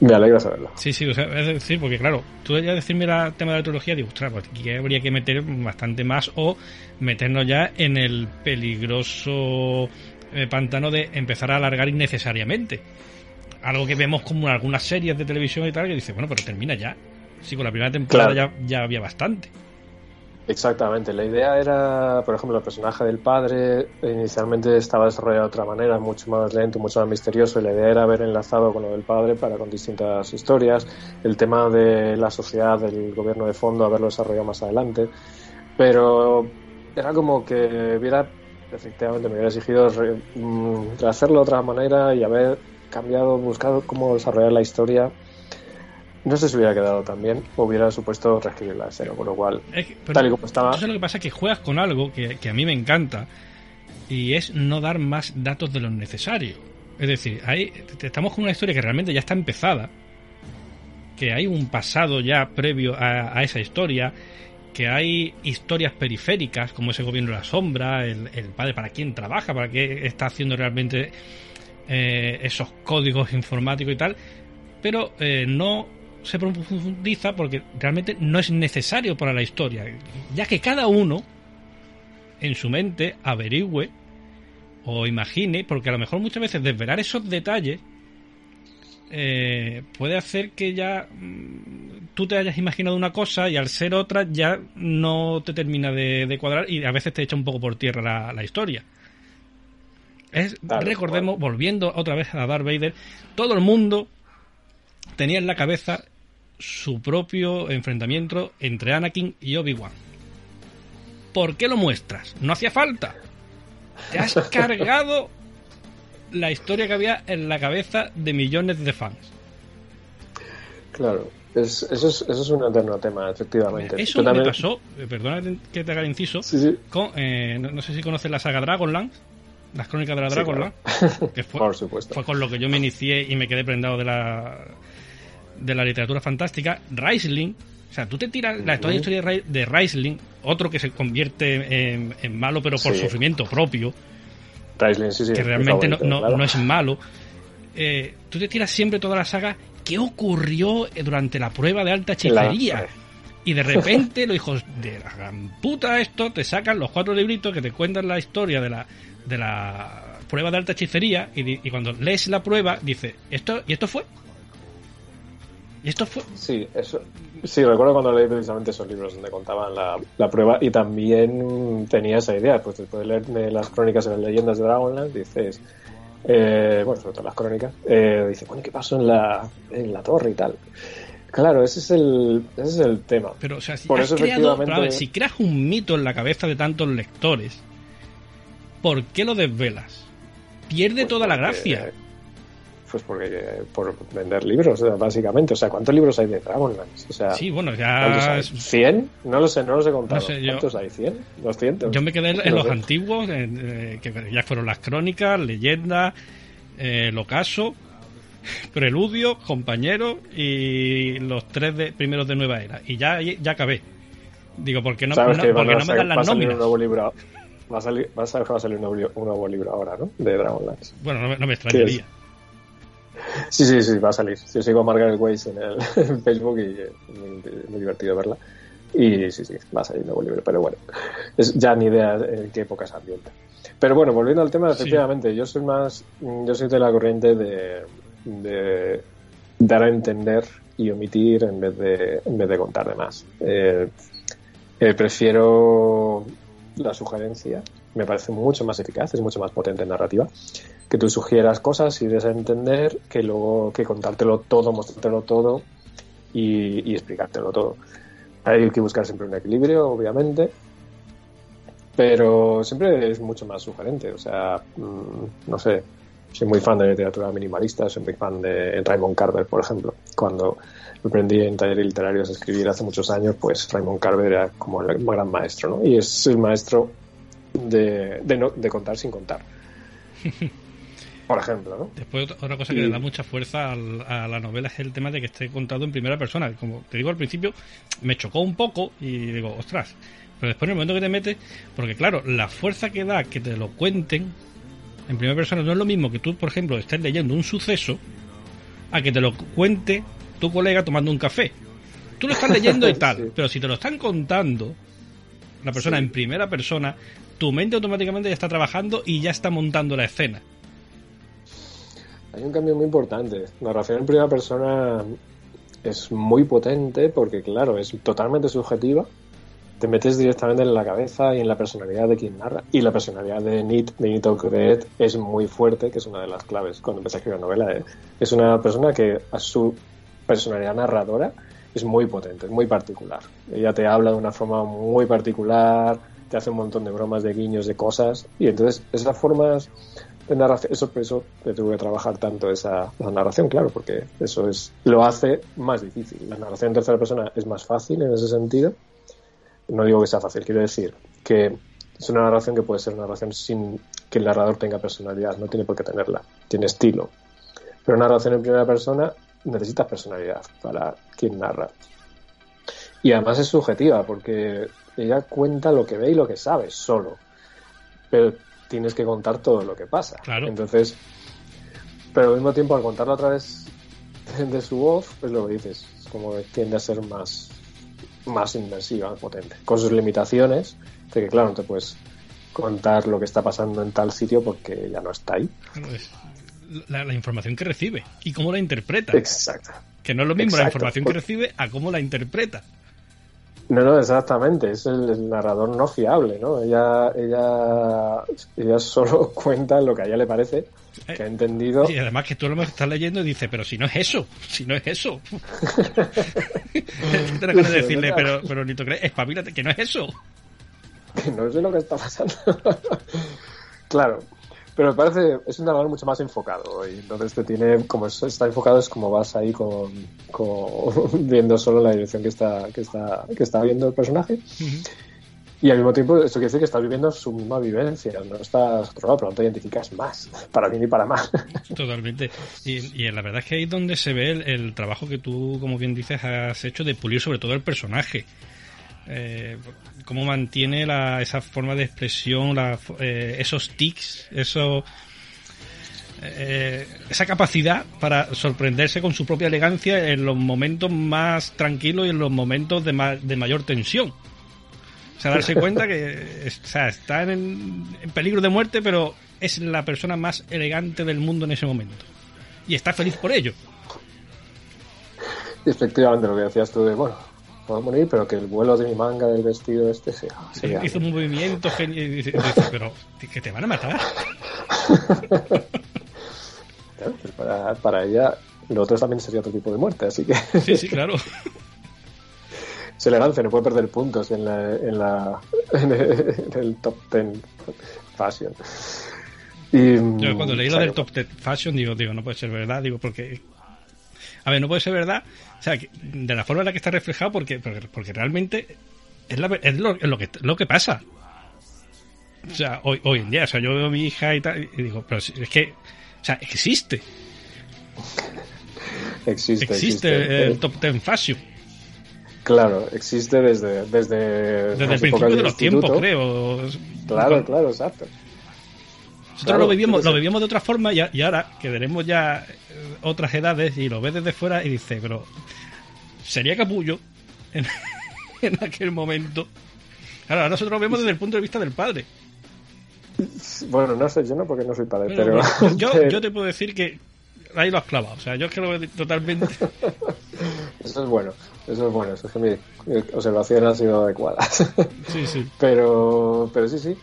Me alegra saberlo. Sí, sí, o sea, es decir, porque claro, tú ya decirme el tema de la trilogía, digo, ostras, pues aquí habría que meter bastante más o meternos ya en el peligroso eh, pantano de empezar a alargar innecesariamente. Algo que vemos como en algunas series de televisión y tal, que dice, bueno, pero termina ya. Sí, con la primera temporada Claro. ya, ya había bastante. Exactamente, la idea era, por ejemplo, el personaje del padre inicialmente estaba desarrollado de otra manera, mucho más lento, mucho más misterioso, y la idea era haber enlazado con lo del padre para con distintas historias, el tema de la sociedad, del gobierno de fondo, haberlo desarrollado más adelante, pero era como que hubiera, efectivamente, me hubiera exigido mm, hacerlo de otra manera y haber cambiado, buscado cómo desarrollar la historia. No sé si hubiera quedado tan bien o hubiera supuesto reescribirla de cero, con lo cual Es que- pero Tal y como estaba. Entonces lo que pasa es que juegas con algo que, que a mí me encanta y es no dar más datos de lo necesario. Es decir, te- estamos con una historia que realmente ya está empezada, que hay un pasado ya previo a, a esa historia, que hay historias periféricas como ese gobierno de la sombra, el, el padre para quién trabaja, para qué está haciendo realmente eh, esos códigos informáticos y tal, pero eh, no se profundiza porque realmente no es necesario para la historia, ya que cada uno en su mente averigüe o imagine, porque a lo mejor muchas veces desvelar esos detalles eh, puede hacer que ya mm, tú te hayas imaginado una cosa y al ser otra ya no te termina de, de cuadrar y a veces te echa un poco por tierra la, la historia. Es, Claro, recordemos, volviendo otra vez a Darth Vader, todo el mundo tenía en la cabeza su propio enfrentamiento entre Anakin y Obi-Wan. ¿Por qué lo muestras? No hacía falta. Te has *laughs* cargado la historia que había en la cabeza de millones de fans. Claro, es- eso, es, eso es un eterno tema, efectivamente. Eso me también- pasó, eh, perdona que te haga el inciso, Sí, sí. con, eh, no, no sé si conoces la saga Dragonlance. las crónicas de la Sí, Dragonlance, claro. que fue, *laughs* Por supuesto. fue con lo que yo me inicié y me quedé prendado de la de la literatura fantástica. Raisling, o sea, tú te tiras la historia de, Rai- de Raisling, otro que se convierte en, en malo pero por Sí. sufrimiento propio, Raisling, sí, sí. que realmente no, no- claro. no es malo. Eh, tú te tiras siempre toda la saga. ¿Qué ocurrió durante la prueba de alta hechicería? La- Y de *laughs* repente los hijos de la gran puta esto te sacan los cuatro libritos que te cuentan la historia de la, de la prueba de alta hechicería y, y cuando lees la prueba dices, ¿esto, ¿y esto fue? ¿Y esto fue? Sí, eso. Sí, recuerdo cuando leí precisamente esos libros donde contaban la, la prueba y también tenía esa idea. Pues después de leerme las crónicas y las leyendas de Dragonlance, dices. Eh, bueno, sobre todo las crónicas. Eh, dice, bueno, ¿y ¿qué pasó en la, en la torre y tal? Claro, ese es el, ese es el tema. Pero, o sea, si, Por eso, creado- efectivamente- ver, si creas un mito en la cabeza de tantos lectores, ¿por qué lo desvelas? Pierde Pues toda la gracia. Pues porque por vender libros, básicamente. O sea, ¿cuántos libros hay de Dragonlance? O sea, Sí, bueno, ¿cuántos ya hay? es- ¿100? No lo sé, no los he contado. No sé, yo- ¿Cuántos hay? ¿100? ¿200? Yo me quedé en, No los sé. antiguos, eh, que ya fueron las crónicas, leyendas, eh, el ocaso, *laughs* preludio, compañero y los tres de, primeros de nueva era. Y ya, ya acabé. Digo, porque no, no- que porque no me dan las nóminas. Va a salir, va a salir, va a salir un, nuevo, li- un nuevo libro ahora, ¿no? De Dragonlance. Bueno, no me extrañaría. Sí, sí, sí, va a salir. Yo sigo a Margaret Weiss en, el, *laughs* en Facebook y eh, es muy, muy divertido verla. Y sí, sí, va a salir nuevo libro, pero bueno, es ya ni idea en qué época se ambienta. Pero bueno, volviendo al tema, Sí. efectivamente, yo soy más, yo soy de la corriente de, de dar a entender y omitir en vez de, en vez de contar de más. Eh, eh, prefiero la sugerencia, me parece mucho más eficaz, es mucho más potente en narrativa, que tú sugieras cosas y des a entender que luego que contártelo todo, mostrártelo todo y, explicártelo todo. Hay que buscar siempre un equilibrio, obviamente, pero siempre es mucho más sugerente. O sea, mm, no sé, soy muy fan de literatura minimalista, soy muy fan de Raymond Carver, por ejemplo. Cuando aprendí en talleres literarios a escribir hace muchos años, pues Raymond Carver era como el gran maestro, ¿no? Y es el maestro de, de, no- de contar sin contar. *laughs* Por ejemplo, ¿no? Después otra- cosa que Y- le da mucha fuerza al- a la novela es el tema de que esté contado en primera persona. Como te digo al principio, me chocó un poco y digo, ostras. Pero después en el momento que te metes, porque claro, la fuerza que da que te lo cuenten en primera persona no es lo mismo que tú, por ejemplo, estés leyendo un suceso a que te lo cuente tu colega tomando un café. Tú lo estás leyendo y *laughs* tal, Sí. pero si te lo están contando la persona Sí. en primera persona, tu mente automáticamente ya está trabajando y ya está montando la escena. Hay un cambio muy importante. Narración en primera persona es muy potente porque, claro, es totalmente subjetiva. Te metes directamente en la cabeza y en la personalidad de quien narra. Y la personalidad de Nit, de Nit O'Cret, es muy fuerte, que es una de las claves cuando empecé a escribir la novela. ¿eh? Es una persona que a su personalidad narradora es muy potente, es muy particular. Ella te habla de una forma muy particular, te hace un montón de bromas, de guiños, de cosas. Y entonces esas formas narración, eso eso que tuve que trabajar tanto esa, esa narración, claro, porque eso es lo hace más difícil. La narración en tercera persona es más fácil en ese sentido. No digo que sea fácil, quiero decir que es una narración que puede ser una narración sin que el narrador tenga personalidad, no tiene por qué tenerla, tiene estilo. Pero una narración en primera persona necesita personalidad para quien narra. Y además es subjetiva, porque ella cuenta lo que ve y lo que sabe solo. Pero tienes que contar todo lo que pasa. Claro. Entonces, pero al mismo tiempo, al contarlo a través de su voz, pues lo que dices, es como que tiende a ser más, más inmersiva, más potente. Con sus limitaciones, de que claro, no te puedes contar lo que está pasando en tal sitio porque ya no está ahí. Claro, es la, la información que recibe y cómo la interpreta. Exacto. Que no es lo mismo la información que recibe a cómo la interpreta. No, no, exactamente. Es el, el narrador no fiable, ¿no? Ella, ella, ella solo *laughs* cuenta lo que a ella le parece, que ha entendido. Y además que tú lo estás leyendo y dices, pero si no es eso, si no es eso. *laughs* Tienes de decirle, *laughs* pero, pero ni te crees, espabilate, que no es eso. que no sé lo que está pasando. claro, pero me parece, es un narrador mucho más enfocado y entonces te tiene, como es- está enfocado es como vas ahí con, con- *laughs* viendo solo la dirección que está, que está, que está viendo el personaje Y al mismo tiempo, esto quiere decir que estás viviendo su misma vivencia, no estás otro lado, pero no te identificas más, *laughs* para bien y para mal. *laughs* Totalmente. Y, y la verdad es que ahí es donde se ve el, el, trabajo que tú, como bien dices, has hecho de pulir sobre todo el personaje. Eh, cómo mantiene la, esa forma de expresión, la, eh, esos tics, eso, eh, esa capacidad para sorprenderse con su propia elegancia en los momentos más tranquilos y en los momentos de, ma de mayor tensión. O sea, darse *laughs* cuenta que o sea, está en, en, peligro de muerte, pero es la persona más elegante del mundo en ese momento. Y está feliz por ello. Efectivamente, lo que decías tú de, bueno, puedo morir, pero que el vuelo de mi manga del vestido este sea. sea Hizo un movimiento genial y dice, pero que te van a matar. *laughs* claro, pues para, para ella, lo otro también sería otro tipo de muerte, así que. Sí, sí, claro. *laughs* Se le lance, no puede perder puntos en, la, en, la, en, el, en el top 10 fashion. Y, Yo cuando leí lo del top 10 fashion digo, digo, no puede ser verdad, digo, porque a ver, no puede ser verdad, o sea, de la forma en la que está reflejado, porque, porque, realmente es, la, es, lo, es lo, que, lo que pasa. O sea, hoy, hoy en día, o sea, yo veo a mi hija y tal, y digo, pero es que, o sea, existe. *laughs* Existe, existe, existe. el top 10 fashion. Claro, existe desde desde, desde el principio de los tiempos, creo. Claro, claro, exacto. Nosotros claro, lo vivíamos, lo vivíamos de otra forma y, y, ahora que veremos ya otras edades y lo ves desde fuera y dice, pero sería capullo en, *laughs* en aquel momento. Claro, ahora nosotros lo vemos desde el punto de vista del padre. Bueno, no sé, yo no porque no soy padre, pero... pero yo, *laughs* yo te puedo decir que ahí lo has clavado, o sea, yo es que lo veo totalmente... *laughs* Eso es bueno, eso es bueno, eso es que mi, mi observación ha sido adecuada. Sí, sí. Pero, pero sí, sí.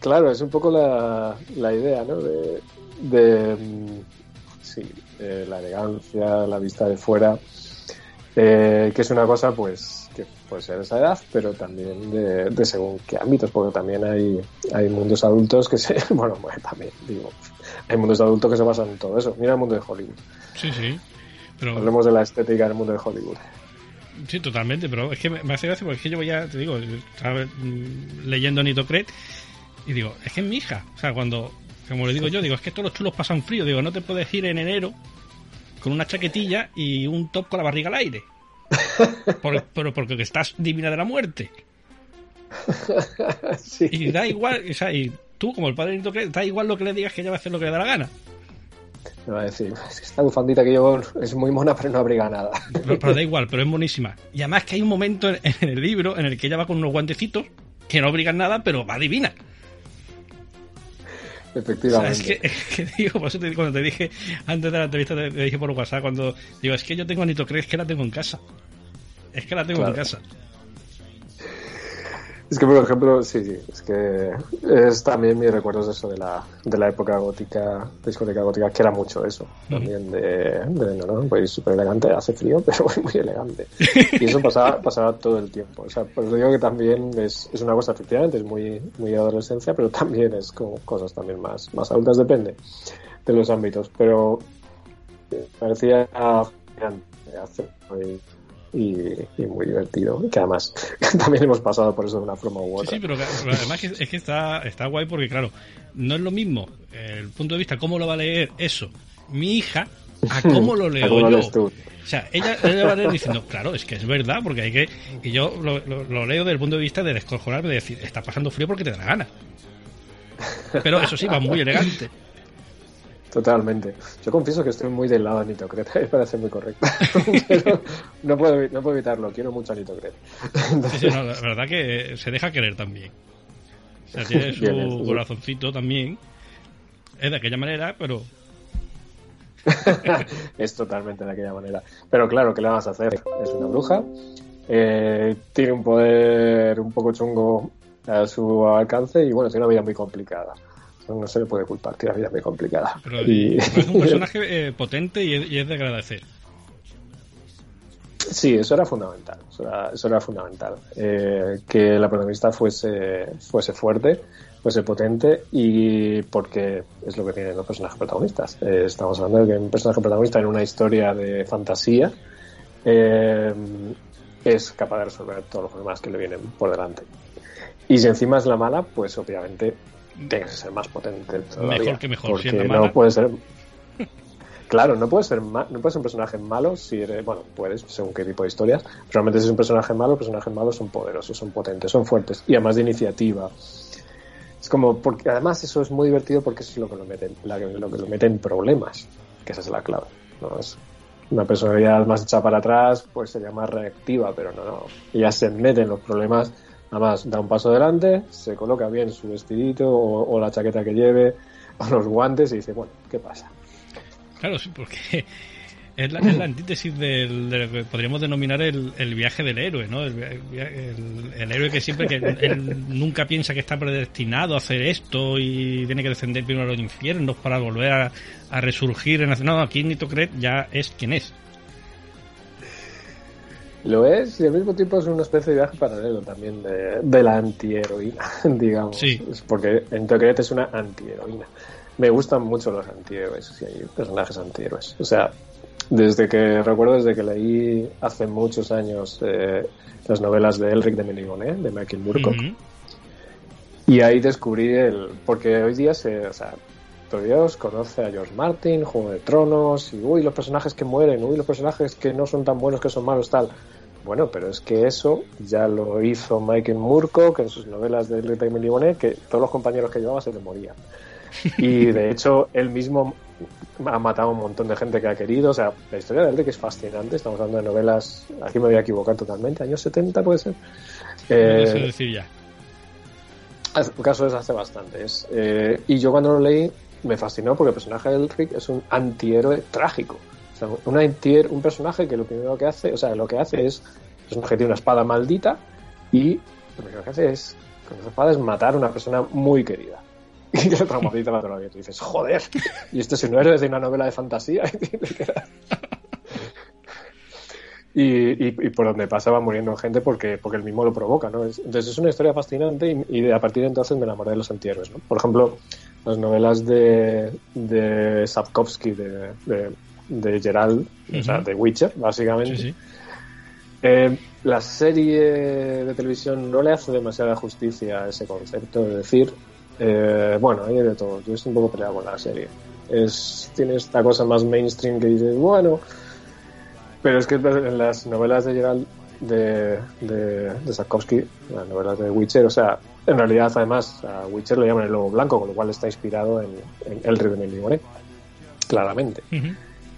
Claro, es un poco la, la idea, ¿no? De, de sí, eh, la elegancia, la vista de fuera, eh, que es una cosa, pues, que puede ser esa edad, pero también de, de, según qué ámbitos, porque también hay, hay mundos adultos que se, *laughs* bueno, bueno, también, digo, hay mundos adultos que se basan en todo eso. Mira el mundo de Hollywood. Sí, sí. Pero... Hablemos de la estética del mundo de Hollywood. Sí, totalmente, pero es que me hace gracia porque es que yo ya, te digo, estaba leyendo Nito Cret y digo, es que es mi hija. O sea, cuando, como le digo yo, digo, es que todos los chulos pasan frío. Digo, no te puedes ir en enero con una chaquetilla y un top con la barriga al aire. *laughs* Por, pero porque estás divina de la muerte. *laughs* Sí. Y da igual, o sea, y tú, como el padre da igual lo que le digas que ella va a hacer lo que le da la gana. Me va a decir, esta bufandita que llevo es muy mona, pero no abriga nada. Pero, pero, da igual, pero es monísima. Y además que hay un momento en, en, el libro en el que ella va con unos guantecitos que no abrigan nada, pero va divina. Efectivamente. O sea, es, que, es, que, digo, por eso te, cuando te dije antes de la entrevista, te, te, dije por WhatsApp, cuando digo, es que yo tengo a Nito Crees que la tengo en casa. Es que la tengo claro. en casa. Es que, por ejemplo, sí, sí, es que es también mis recuerdos de eso, de la, de la época gótica, discoteca gótica, que era mucho eso, también de, de, no, no, pues súper elegante, hace frío, *laughs* pero muy elegante. Y eso pasaba, pasaba todo el tiempo. O sea, por eso digo que también es, es una cosa, efectivamente, es muy, muy adolescencia, pero también es como cosas también más, más adultas, depende de los ámbitos. Pero parecía hace muy, y, y, muy divertido. Que además *laughs* también hemos pasado por eso de una forma u otra. Sí, sí pero, pero además es que está, está guay porque, claro, no es lo mismo el punto de vista, cómo lo va a leer eso mi hija, a *laughs* cómo lo leo ¿Cómo yo. Tú? O sea, ella, ella va a leer diciendo, claro, es que es verdad, porque hay que. Y yo lo, lo, lo leo desde el punto de vista de descojonarme, de decir, está pasando frío porque te da la gana. Pero eso sí, va muy elegante. Totalmente. Yo confieso que estoy muy del lado de Nito Cret, me *laughs* parece muy correcto. *laughs* Pero no puedo, no puedo evitarlo, quiero mucho a Nito Cret. *laughs* Sí, sí, no, la verdad que se deja querer también. O sea, tiene su Bien, corazoncito también. Es de aquella manera, pero. es totalmente de aquella manera. Pero claro, ¿qué le vas a hacer? Es una bruja. Eh, tiene un poder un poco chungo a su alcance y bueno, tiene una vida muy complicada no se le puede culpar, tiene una vida muy complicada. Pero y... es un *laughs* personaje eh, potente y es, y es, de agradecer. Sí, eso era fundamental. Eso era, eso era fundamental. Eh, que la protagonista fuese, fuese fuerte, fuese potente y porque es lo que tienen los personajes protagonistas. Eh, estamos hablando de que un personaje protagonista en una historia de fantasía eh, es capaz de resolver todos los problemas que le vienen por delante. Y si encima es la mala, pues obviamente tiene que ser más potente. Todavía, Mejor que mejor, Porque no mala. puede ser. *laughs* Claro, no puede ser ma- no puede ser un personaje malo si eres, bueno, puedes, según qué tipo de historias. Pero realmente si es un personaje malo, los personajes malos son poderosos, son potentes, son fuertes y además de iniciativa. Es como, porque además eso es muy divertido porque eso es lo que lo mete, la- lo que lo mete en problemas, que esa es la clave. ¿no? Es una personalidad más hecha para atrás, pues sería más reactiva, pero no, no. Ella se mete en los problemas, además da un paso adelante, se coloca bien su vestidito o, o la chaqueta que lleve, o los guantes y dice, bueno, ¿qué pasa? Claro, sí, porque *laughs* es la, es la antítesis del, de lo que podríamos denominar el, el viaje del héroe, ¿no? El, via- el- el héroe que siempre que *laughs* él nunca piensa que está predestinado a hacer esto y tiene que descender primero a los infiernos para volver a, a resurgir. En, la- no, aquí Nitocret ya es quien es. Lo es y al mismo tiempo es una especie de viaje paralelo también de, de la antiheroína, *laughs* digamos. Sí. Porque en Tokret es una antiheroína. Me gustan mucho los antihéroes, si hay personajes antihéroes. O sea, desde que recuerdo desde que leí hace muchos años eh, las novelas de Elric de Menigoné, de Michael Moorcock, y ahí descubrí el. Porque hoy día se. O sea, Dios conoce a George Martin, Juego de Tronos, y uy, los personajes que mueren, uy, los personajes que no son tan buenos, que son malos, tal. Bueno, pero es que eso ya lo hizo Michael Moorcock en sus novelas de Elric de Menigoné, que todos los compañeros que llevaba se le morían. *laughs* Y de hecho, él mismo ha matado a un montón de gente que ha querido. O sea, la historia de Elric es fascinante. Estamos hablando de novelas. Aquí me voy a equivocar totalmente. Años 70 puede ser. Eh, decir ya. el caso es hace bastante. Eh, y yo cuando lo leí me fascinó porque el personaje de Elric es un antihéroe trágico. O sea, un, antihéroe- un personaje que lo primero que hace, o sea, lo que hace es, es un que tiene una espada maldita y lo primero que hace es, con esa espada es matar a una persona muy querida. *laughs* Y le traumatiza la toda la vida. Y dices, joder, y este es un héroe de una novela de fantasía. *laughs* Y y, y, por donde pasa va muriendo gente porque, porque el mismo lo provoca, ¿no? Es- entonces es una historia fascinante y, y a partir de entonces me enamoré de los antihéroes, ¿no? Por ejemplo, las novelas de, de Sapkowski, de, de, de Gerald, o sea, de Witcher, básicamente. Sí, sí. Eh, la serie de televisión no le hace demasiada justicia a ese concepto, es decir, eh, bueno, hay de todo. Yo estoy un poco peleado con la serie. Es, tiene esta cosa más mainstream que dices, bueno, pero es que en las novelas de Gerald de, de, de Sapkowski, las novelas de Witcher, o sea, en realidad además a Witcher le llaman el lobo blanco, con lo cual está inspirado en, en El Rey de Melibone, claramente.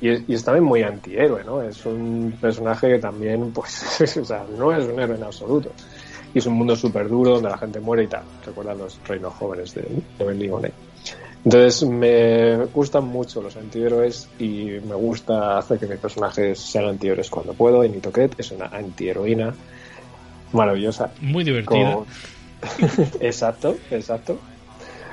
Y es, y es también muy antihéroe, ¿no? Es un personaje que también, pues, *laughs* o sea, no es un héroe en absoluto. Y es un mundo súper duro donde la gente muere y tal. Recuerda los reinos jóvenes de, de Benligone. Entonces, me gustan mucho los antihéroes y me gusta hacer que mis personajes sean antihéroes cuando puedo. Y Nitoket es una antiheroína maravillosa. Muy divertida. Con- *laughs* exacto, exacto.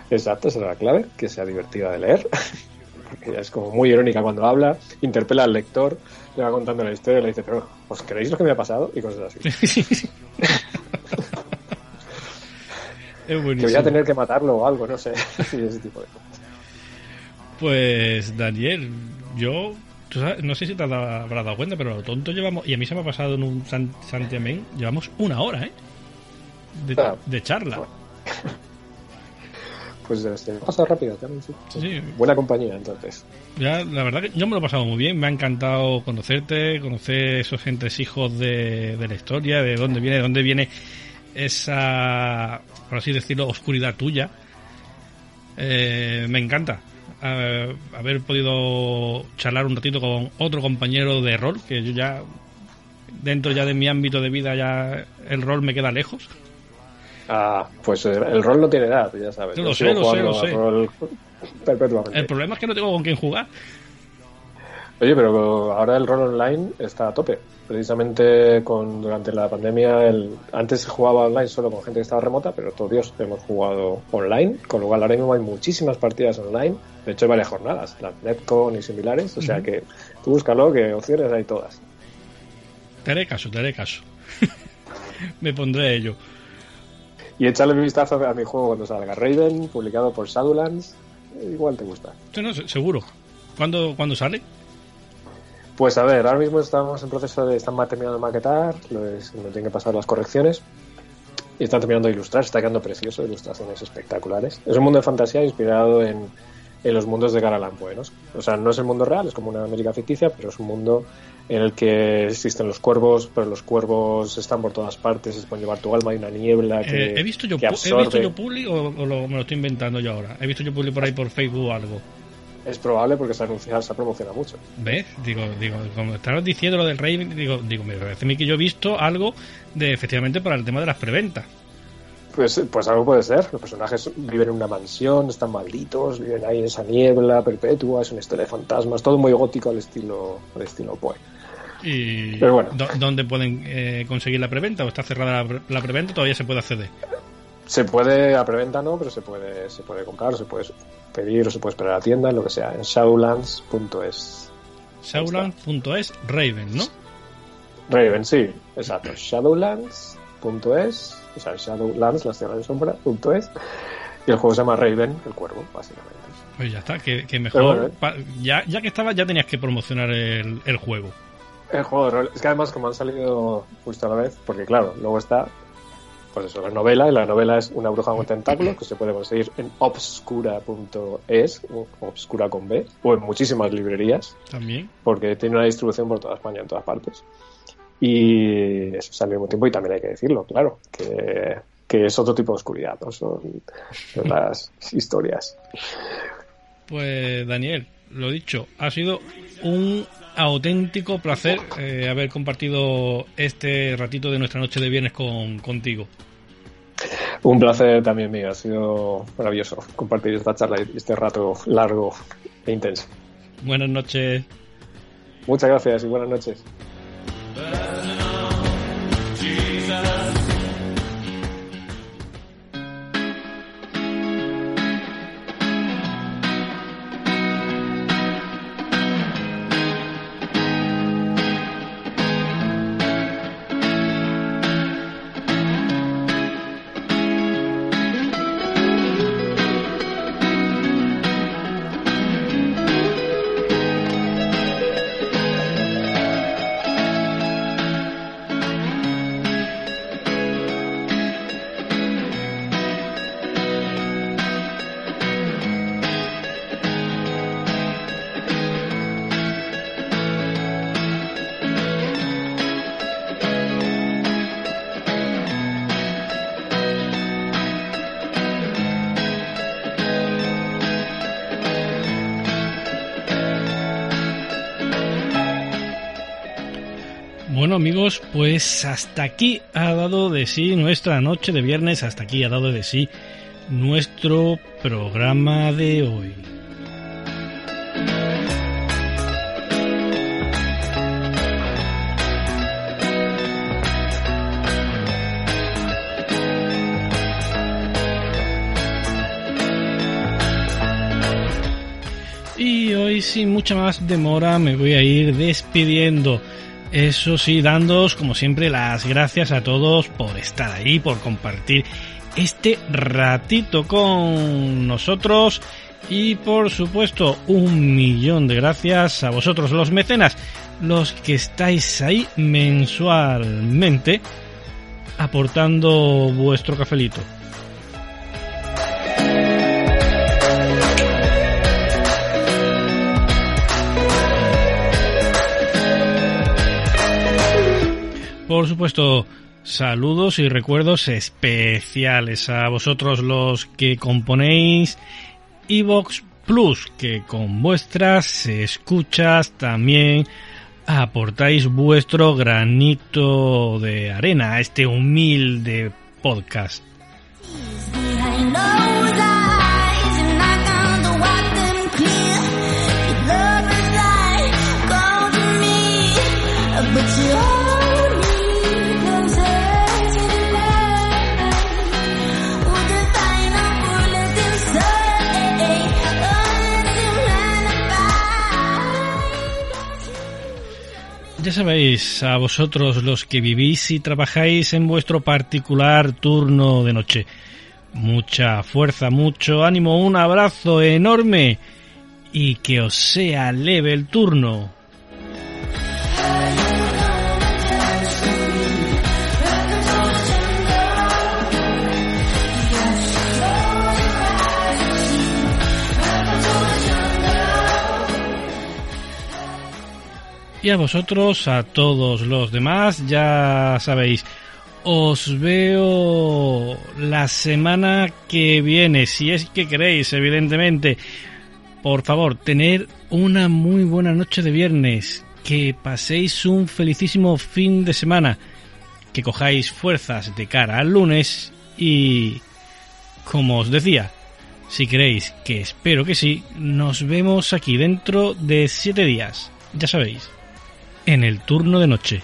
Exacto, esa es la clave, que sea divertida de leer. *laughs* Porque ella es como muy irónica cuando habla, interpela al lector, le va contando la historia y le dice, pero ¿os creéis lo que me ha pasado? Y cosas así. *laughs* es Que voy a tener que matarlo o algo, no sé. *laughs* ese tipo de cosas. Pues Daniel, yo sabes, no sé si te has dado- habrás dado cuenta, pero lo tonto llevamos, y a mí se me ha pasado en un San, Santiamén, llevamos una hora, ¿eh? De, Ah. de charla. *laughs* Pues se me pasa rápido también, sí. Sí. Buena compañía, entonces. Ya, la verdad que yo me lo he pasado muy bien, me ha encantado conocerte, conocer esos entresijos de, de la historia, de dónde viene, de dónde viene esa, por así decirlo, oscuridad tuya. Eh, me encanta eh, haber podido charlar un ratito con otro compañero de rol, que yo ya, dentro ya de mi ámbito de vida, ya el rol me queda lejos. Ah, pues eh, el rol no tiene edad, ya sabes. Yo lo sé, lo sé, lo sé. rol perpetuamente. El problema es que no tengo con quién jugar. Oye, pero ahora el rol online está a tope. Precisamente con durante la pandemia, el, antes se jugaba online solo con gente que estaba remota, pero todo Dios, hemos jugado online, con lo cual ahora mismo hay muchísimas partidas online. De hecho, hay varias jornadas, las Netcon y similares. O sea que tú búscalo, que opciones hay todas. Te haré caso, te haré caso. *laughs* me pondré ello. Y échale un vistazo a mi juego cuando salga. Raven, publicado por Shadowlands. Igual te gusta. Sí, no, se- seguro. ¿Cuándo, ¿Cuándo sale? Pues a ver, ahora mismo estamos en proceso de. Están terminando de maquetar, lo es- me tienen que pasar las correcciones. y están terminando de ilustrar, está quedando precioso, ilustraciones espectaculares. Es un mundo de fantasía inspirado en, en los mundos de Poe, ¿no? O sea, no es el mundo real, es como una América ficticia, pero es un mundo en el que existen los cuervos, pero los cuervos están por todas partes, se pueden llevar tu alma, hay una niebla que, Eh, ¿He visto yo, que ¿he visto yo Publi o, o lo- me lo estoy inventando yo ahora? He visto yo Publi por ahí por Facebook o algo. Es probable porque se anuncia, se promociona mucho. ¿Ves? Digo, digo, como estabas diciendo lo del rey, digo, digo, me parece a mí que yo he visto algo de efectivamente para el tema de las preventas. Pues, pues algo puede ser. Los personajes viven en una mansión, están malditos, viven ahí en esa niebla perpetua, es una historia de fantasmas, todo muy gótico al estilo, al estilo Poe. Y Pero bueno. ¿dó- ¿Dónde pueden eh, conseguir la preventa? ¿O está cerrada la, pre- la preventa? ¿Todavía se puede acceder? Se puede, a preventa no, pero se puede, se puede comprar, se puede pedir o se puede esperar a la tienda, lo que sea, en shadowlands.es. Shadowlands.es Raven, ¿no? Raven, sí, exacto. Shadowlands.es, o sea, Shadowlands, las tierras de sombra, punto es. Y el juego se llama Raven, el cuervo, básicamente. Pues ya está, que, mejor. bueno, pa- ya, ya que estaba, ya tenías que promocionar el, el juego. El juego de rol. Es que además, como han salido justo a la vez, porque claro, luego está, pues eso, la novela, y la novela es Una bruja con tentáculos, que se puede conseguir en obscura.es, o obscura con B, o en muchísimas librerías, También. porque tiene una distribución por toda España, en todas partes. Y eso salió al mismo tiempo, y también hay que decirlo, claro, que, que es otro tipo de oscuridad, ¿no? Son, son las *laughs* historias. Pues Daniel, lo dicho, ha sido un auténtico placer eh, haber compartido este ratito de nuestra noche de viernes con, contigo. Un placer también mío, ha sido maravilloso compartir esta charla y este rato largo e intenso. Buenas noches. Muchas gracias y buenas noches. Bueno amigos, pues hasta aquí ha dado de sí nuestra noche de viernes, hasta aquí ha dado de sí nuestro programa de hoy. Y hoy sin mucha más demora me voy a ir despidiendo. Eso sí, dándoos como siempre las gracias a todos por estar ahí, por compartir este ratito con nosotros y por supuesto un millón de gracias a vosotros los mecenas, los que estáis ahí mensualmente aportando vuestro cafelito. Por supuesto, saludos y recuerdos especiales a vosotros los que componéis Evox Plus, que con vuestras escuchas también aportáis vuestro granito de arena a este humilde podcast. Ya sabéis, a vosotros los que vivís y trabajáis en vuestro particular turno de noche. Mucha fuerza, mucho ánimo, un abrazo enorme y que os sea leve el turno. Y a vosotros, a todos los demás, ya sabéis, os veo la semana que viene, si es que queréis, evidentemente. Por favor, tener una muy buena noche de viernes, que paséis un felicísimo fin de semana, que cojáis fuerzas de cara al lunes y, como os decía, si queréis, que espero que sí, nos vemos aquí dentro de siete días, ya sabéis, en el turno de noche.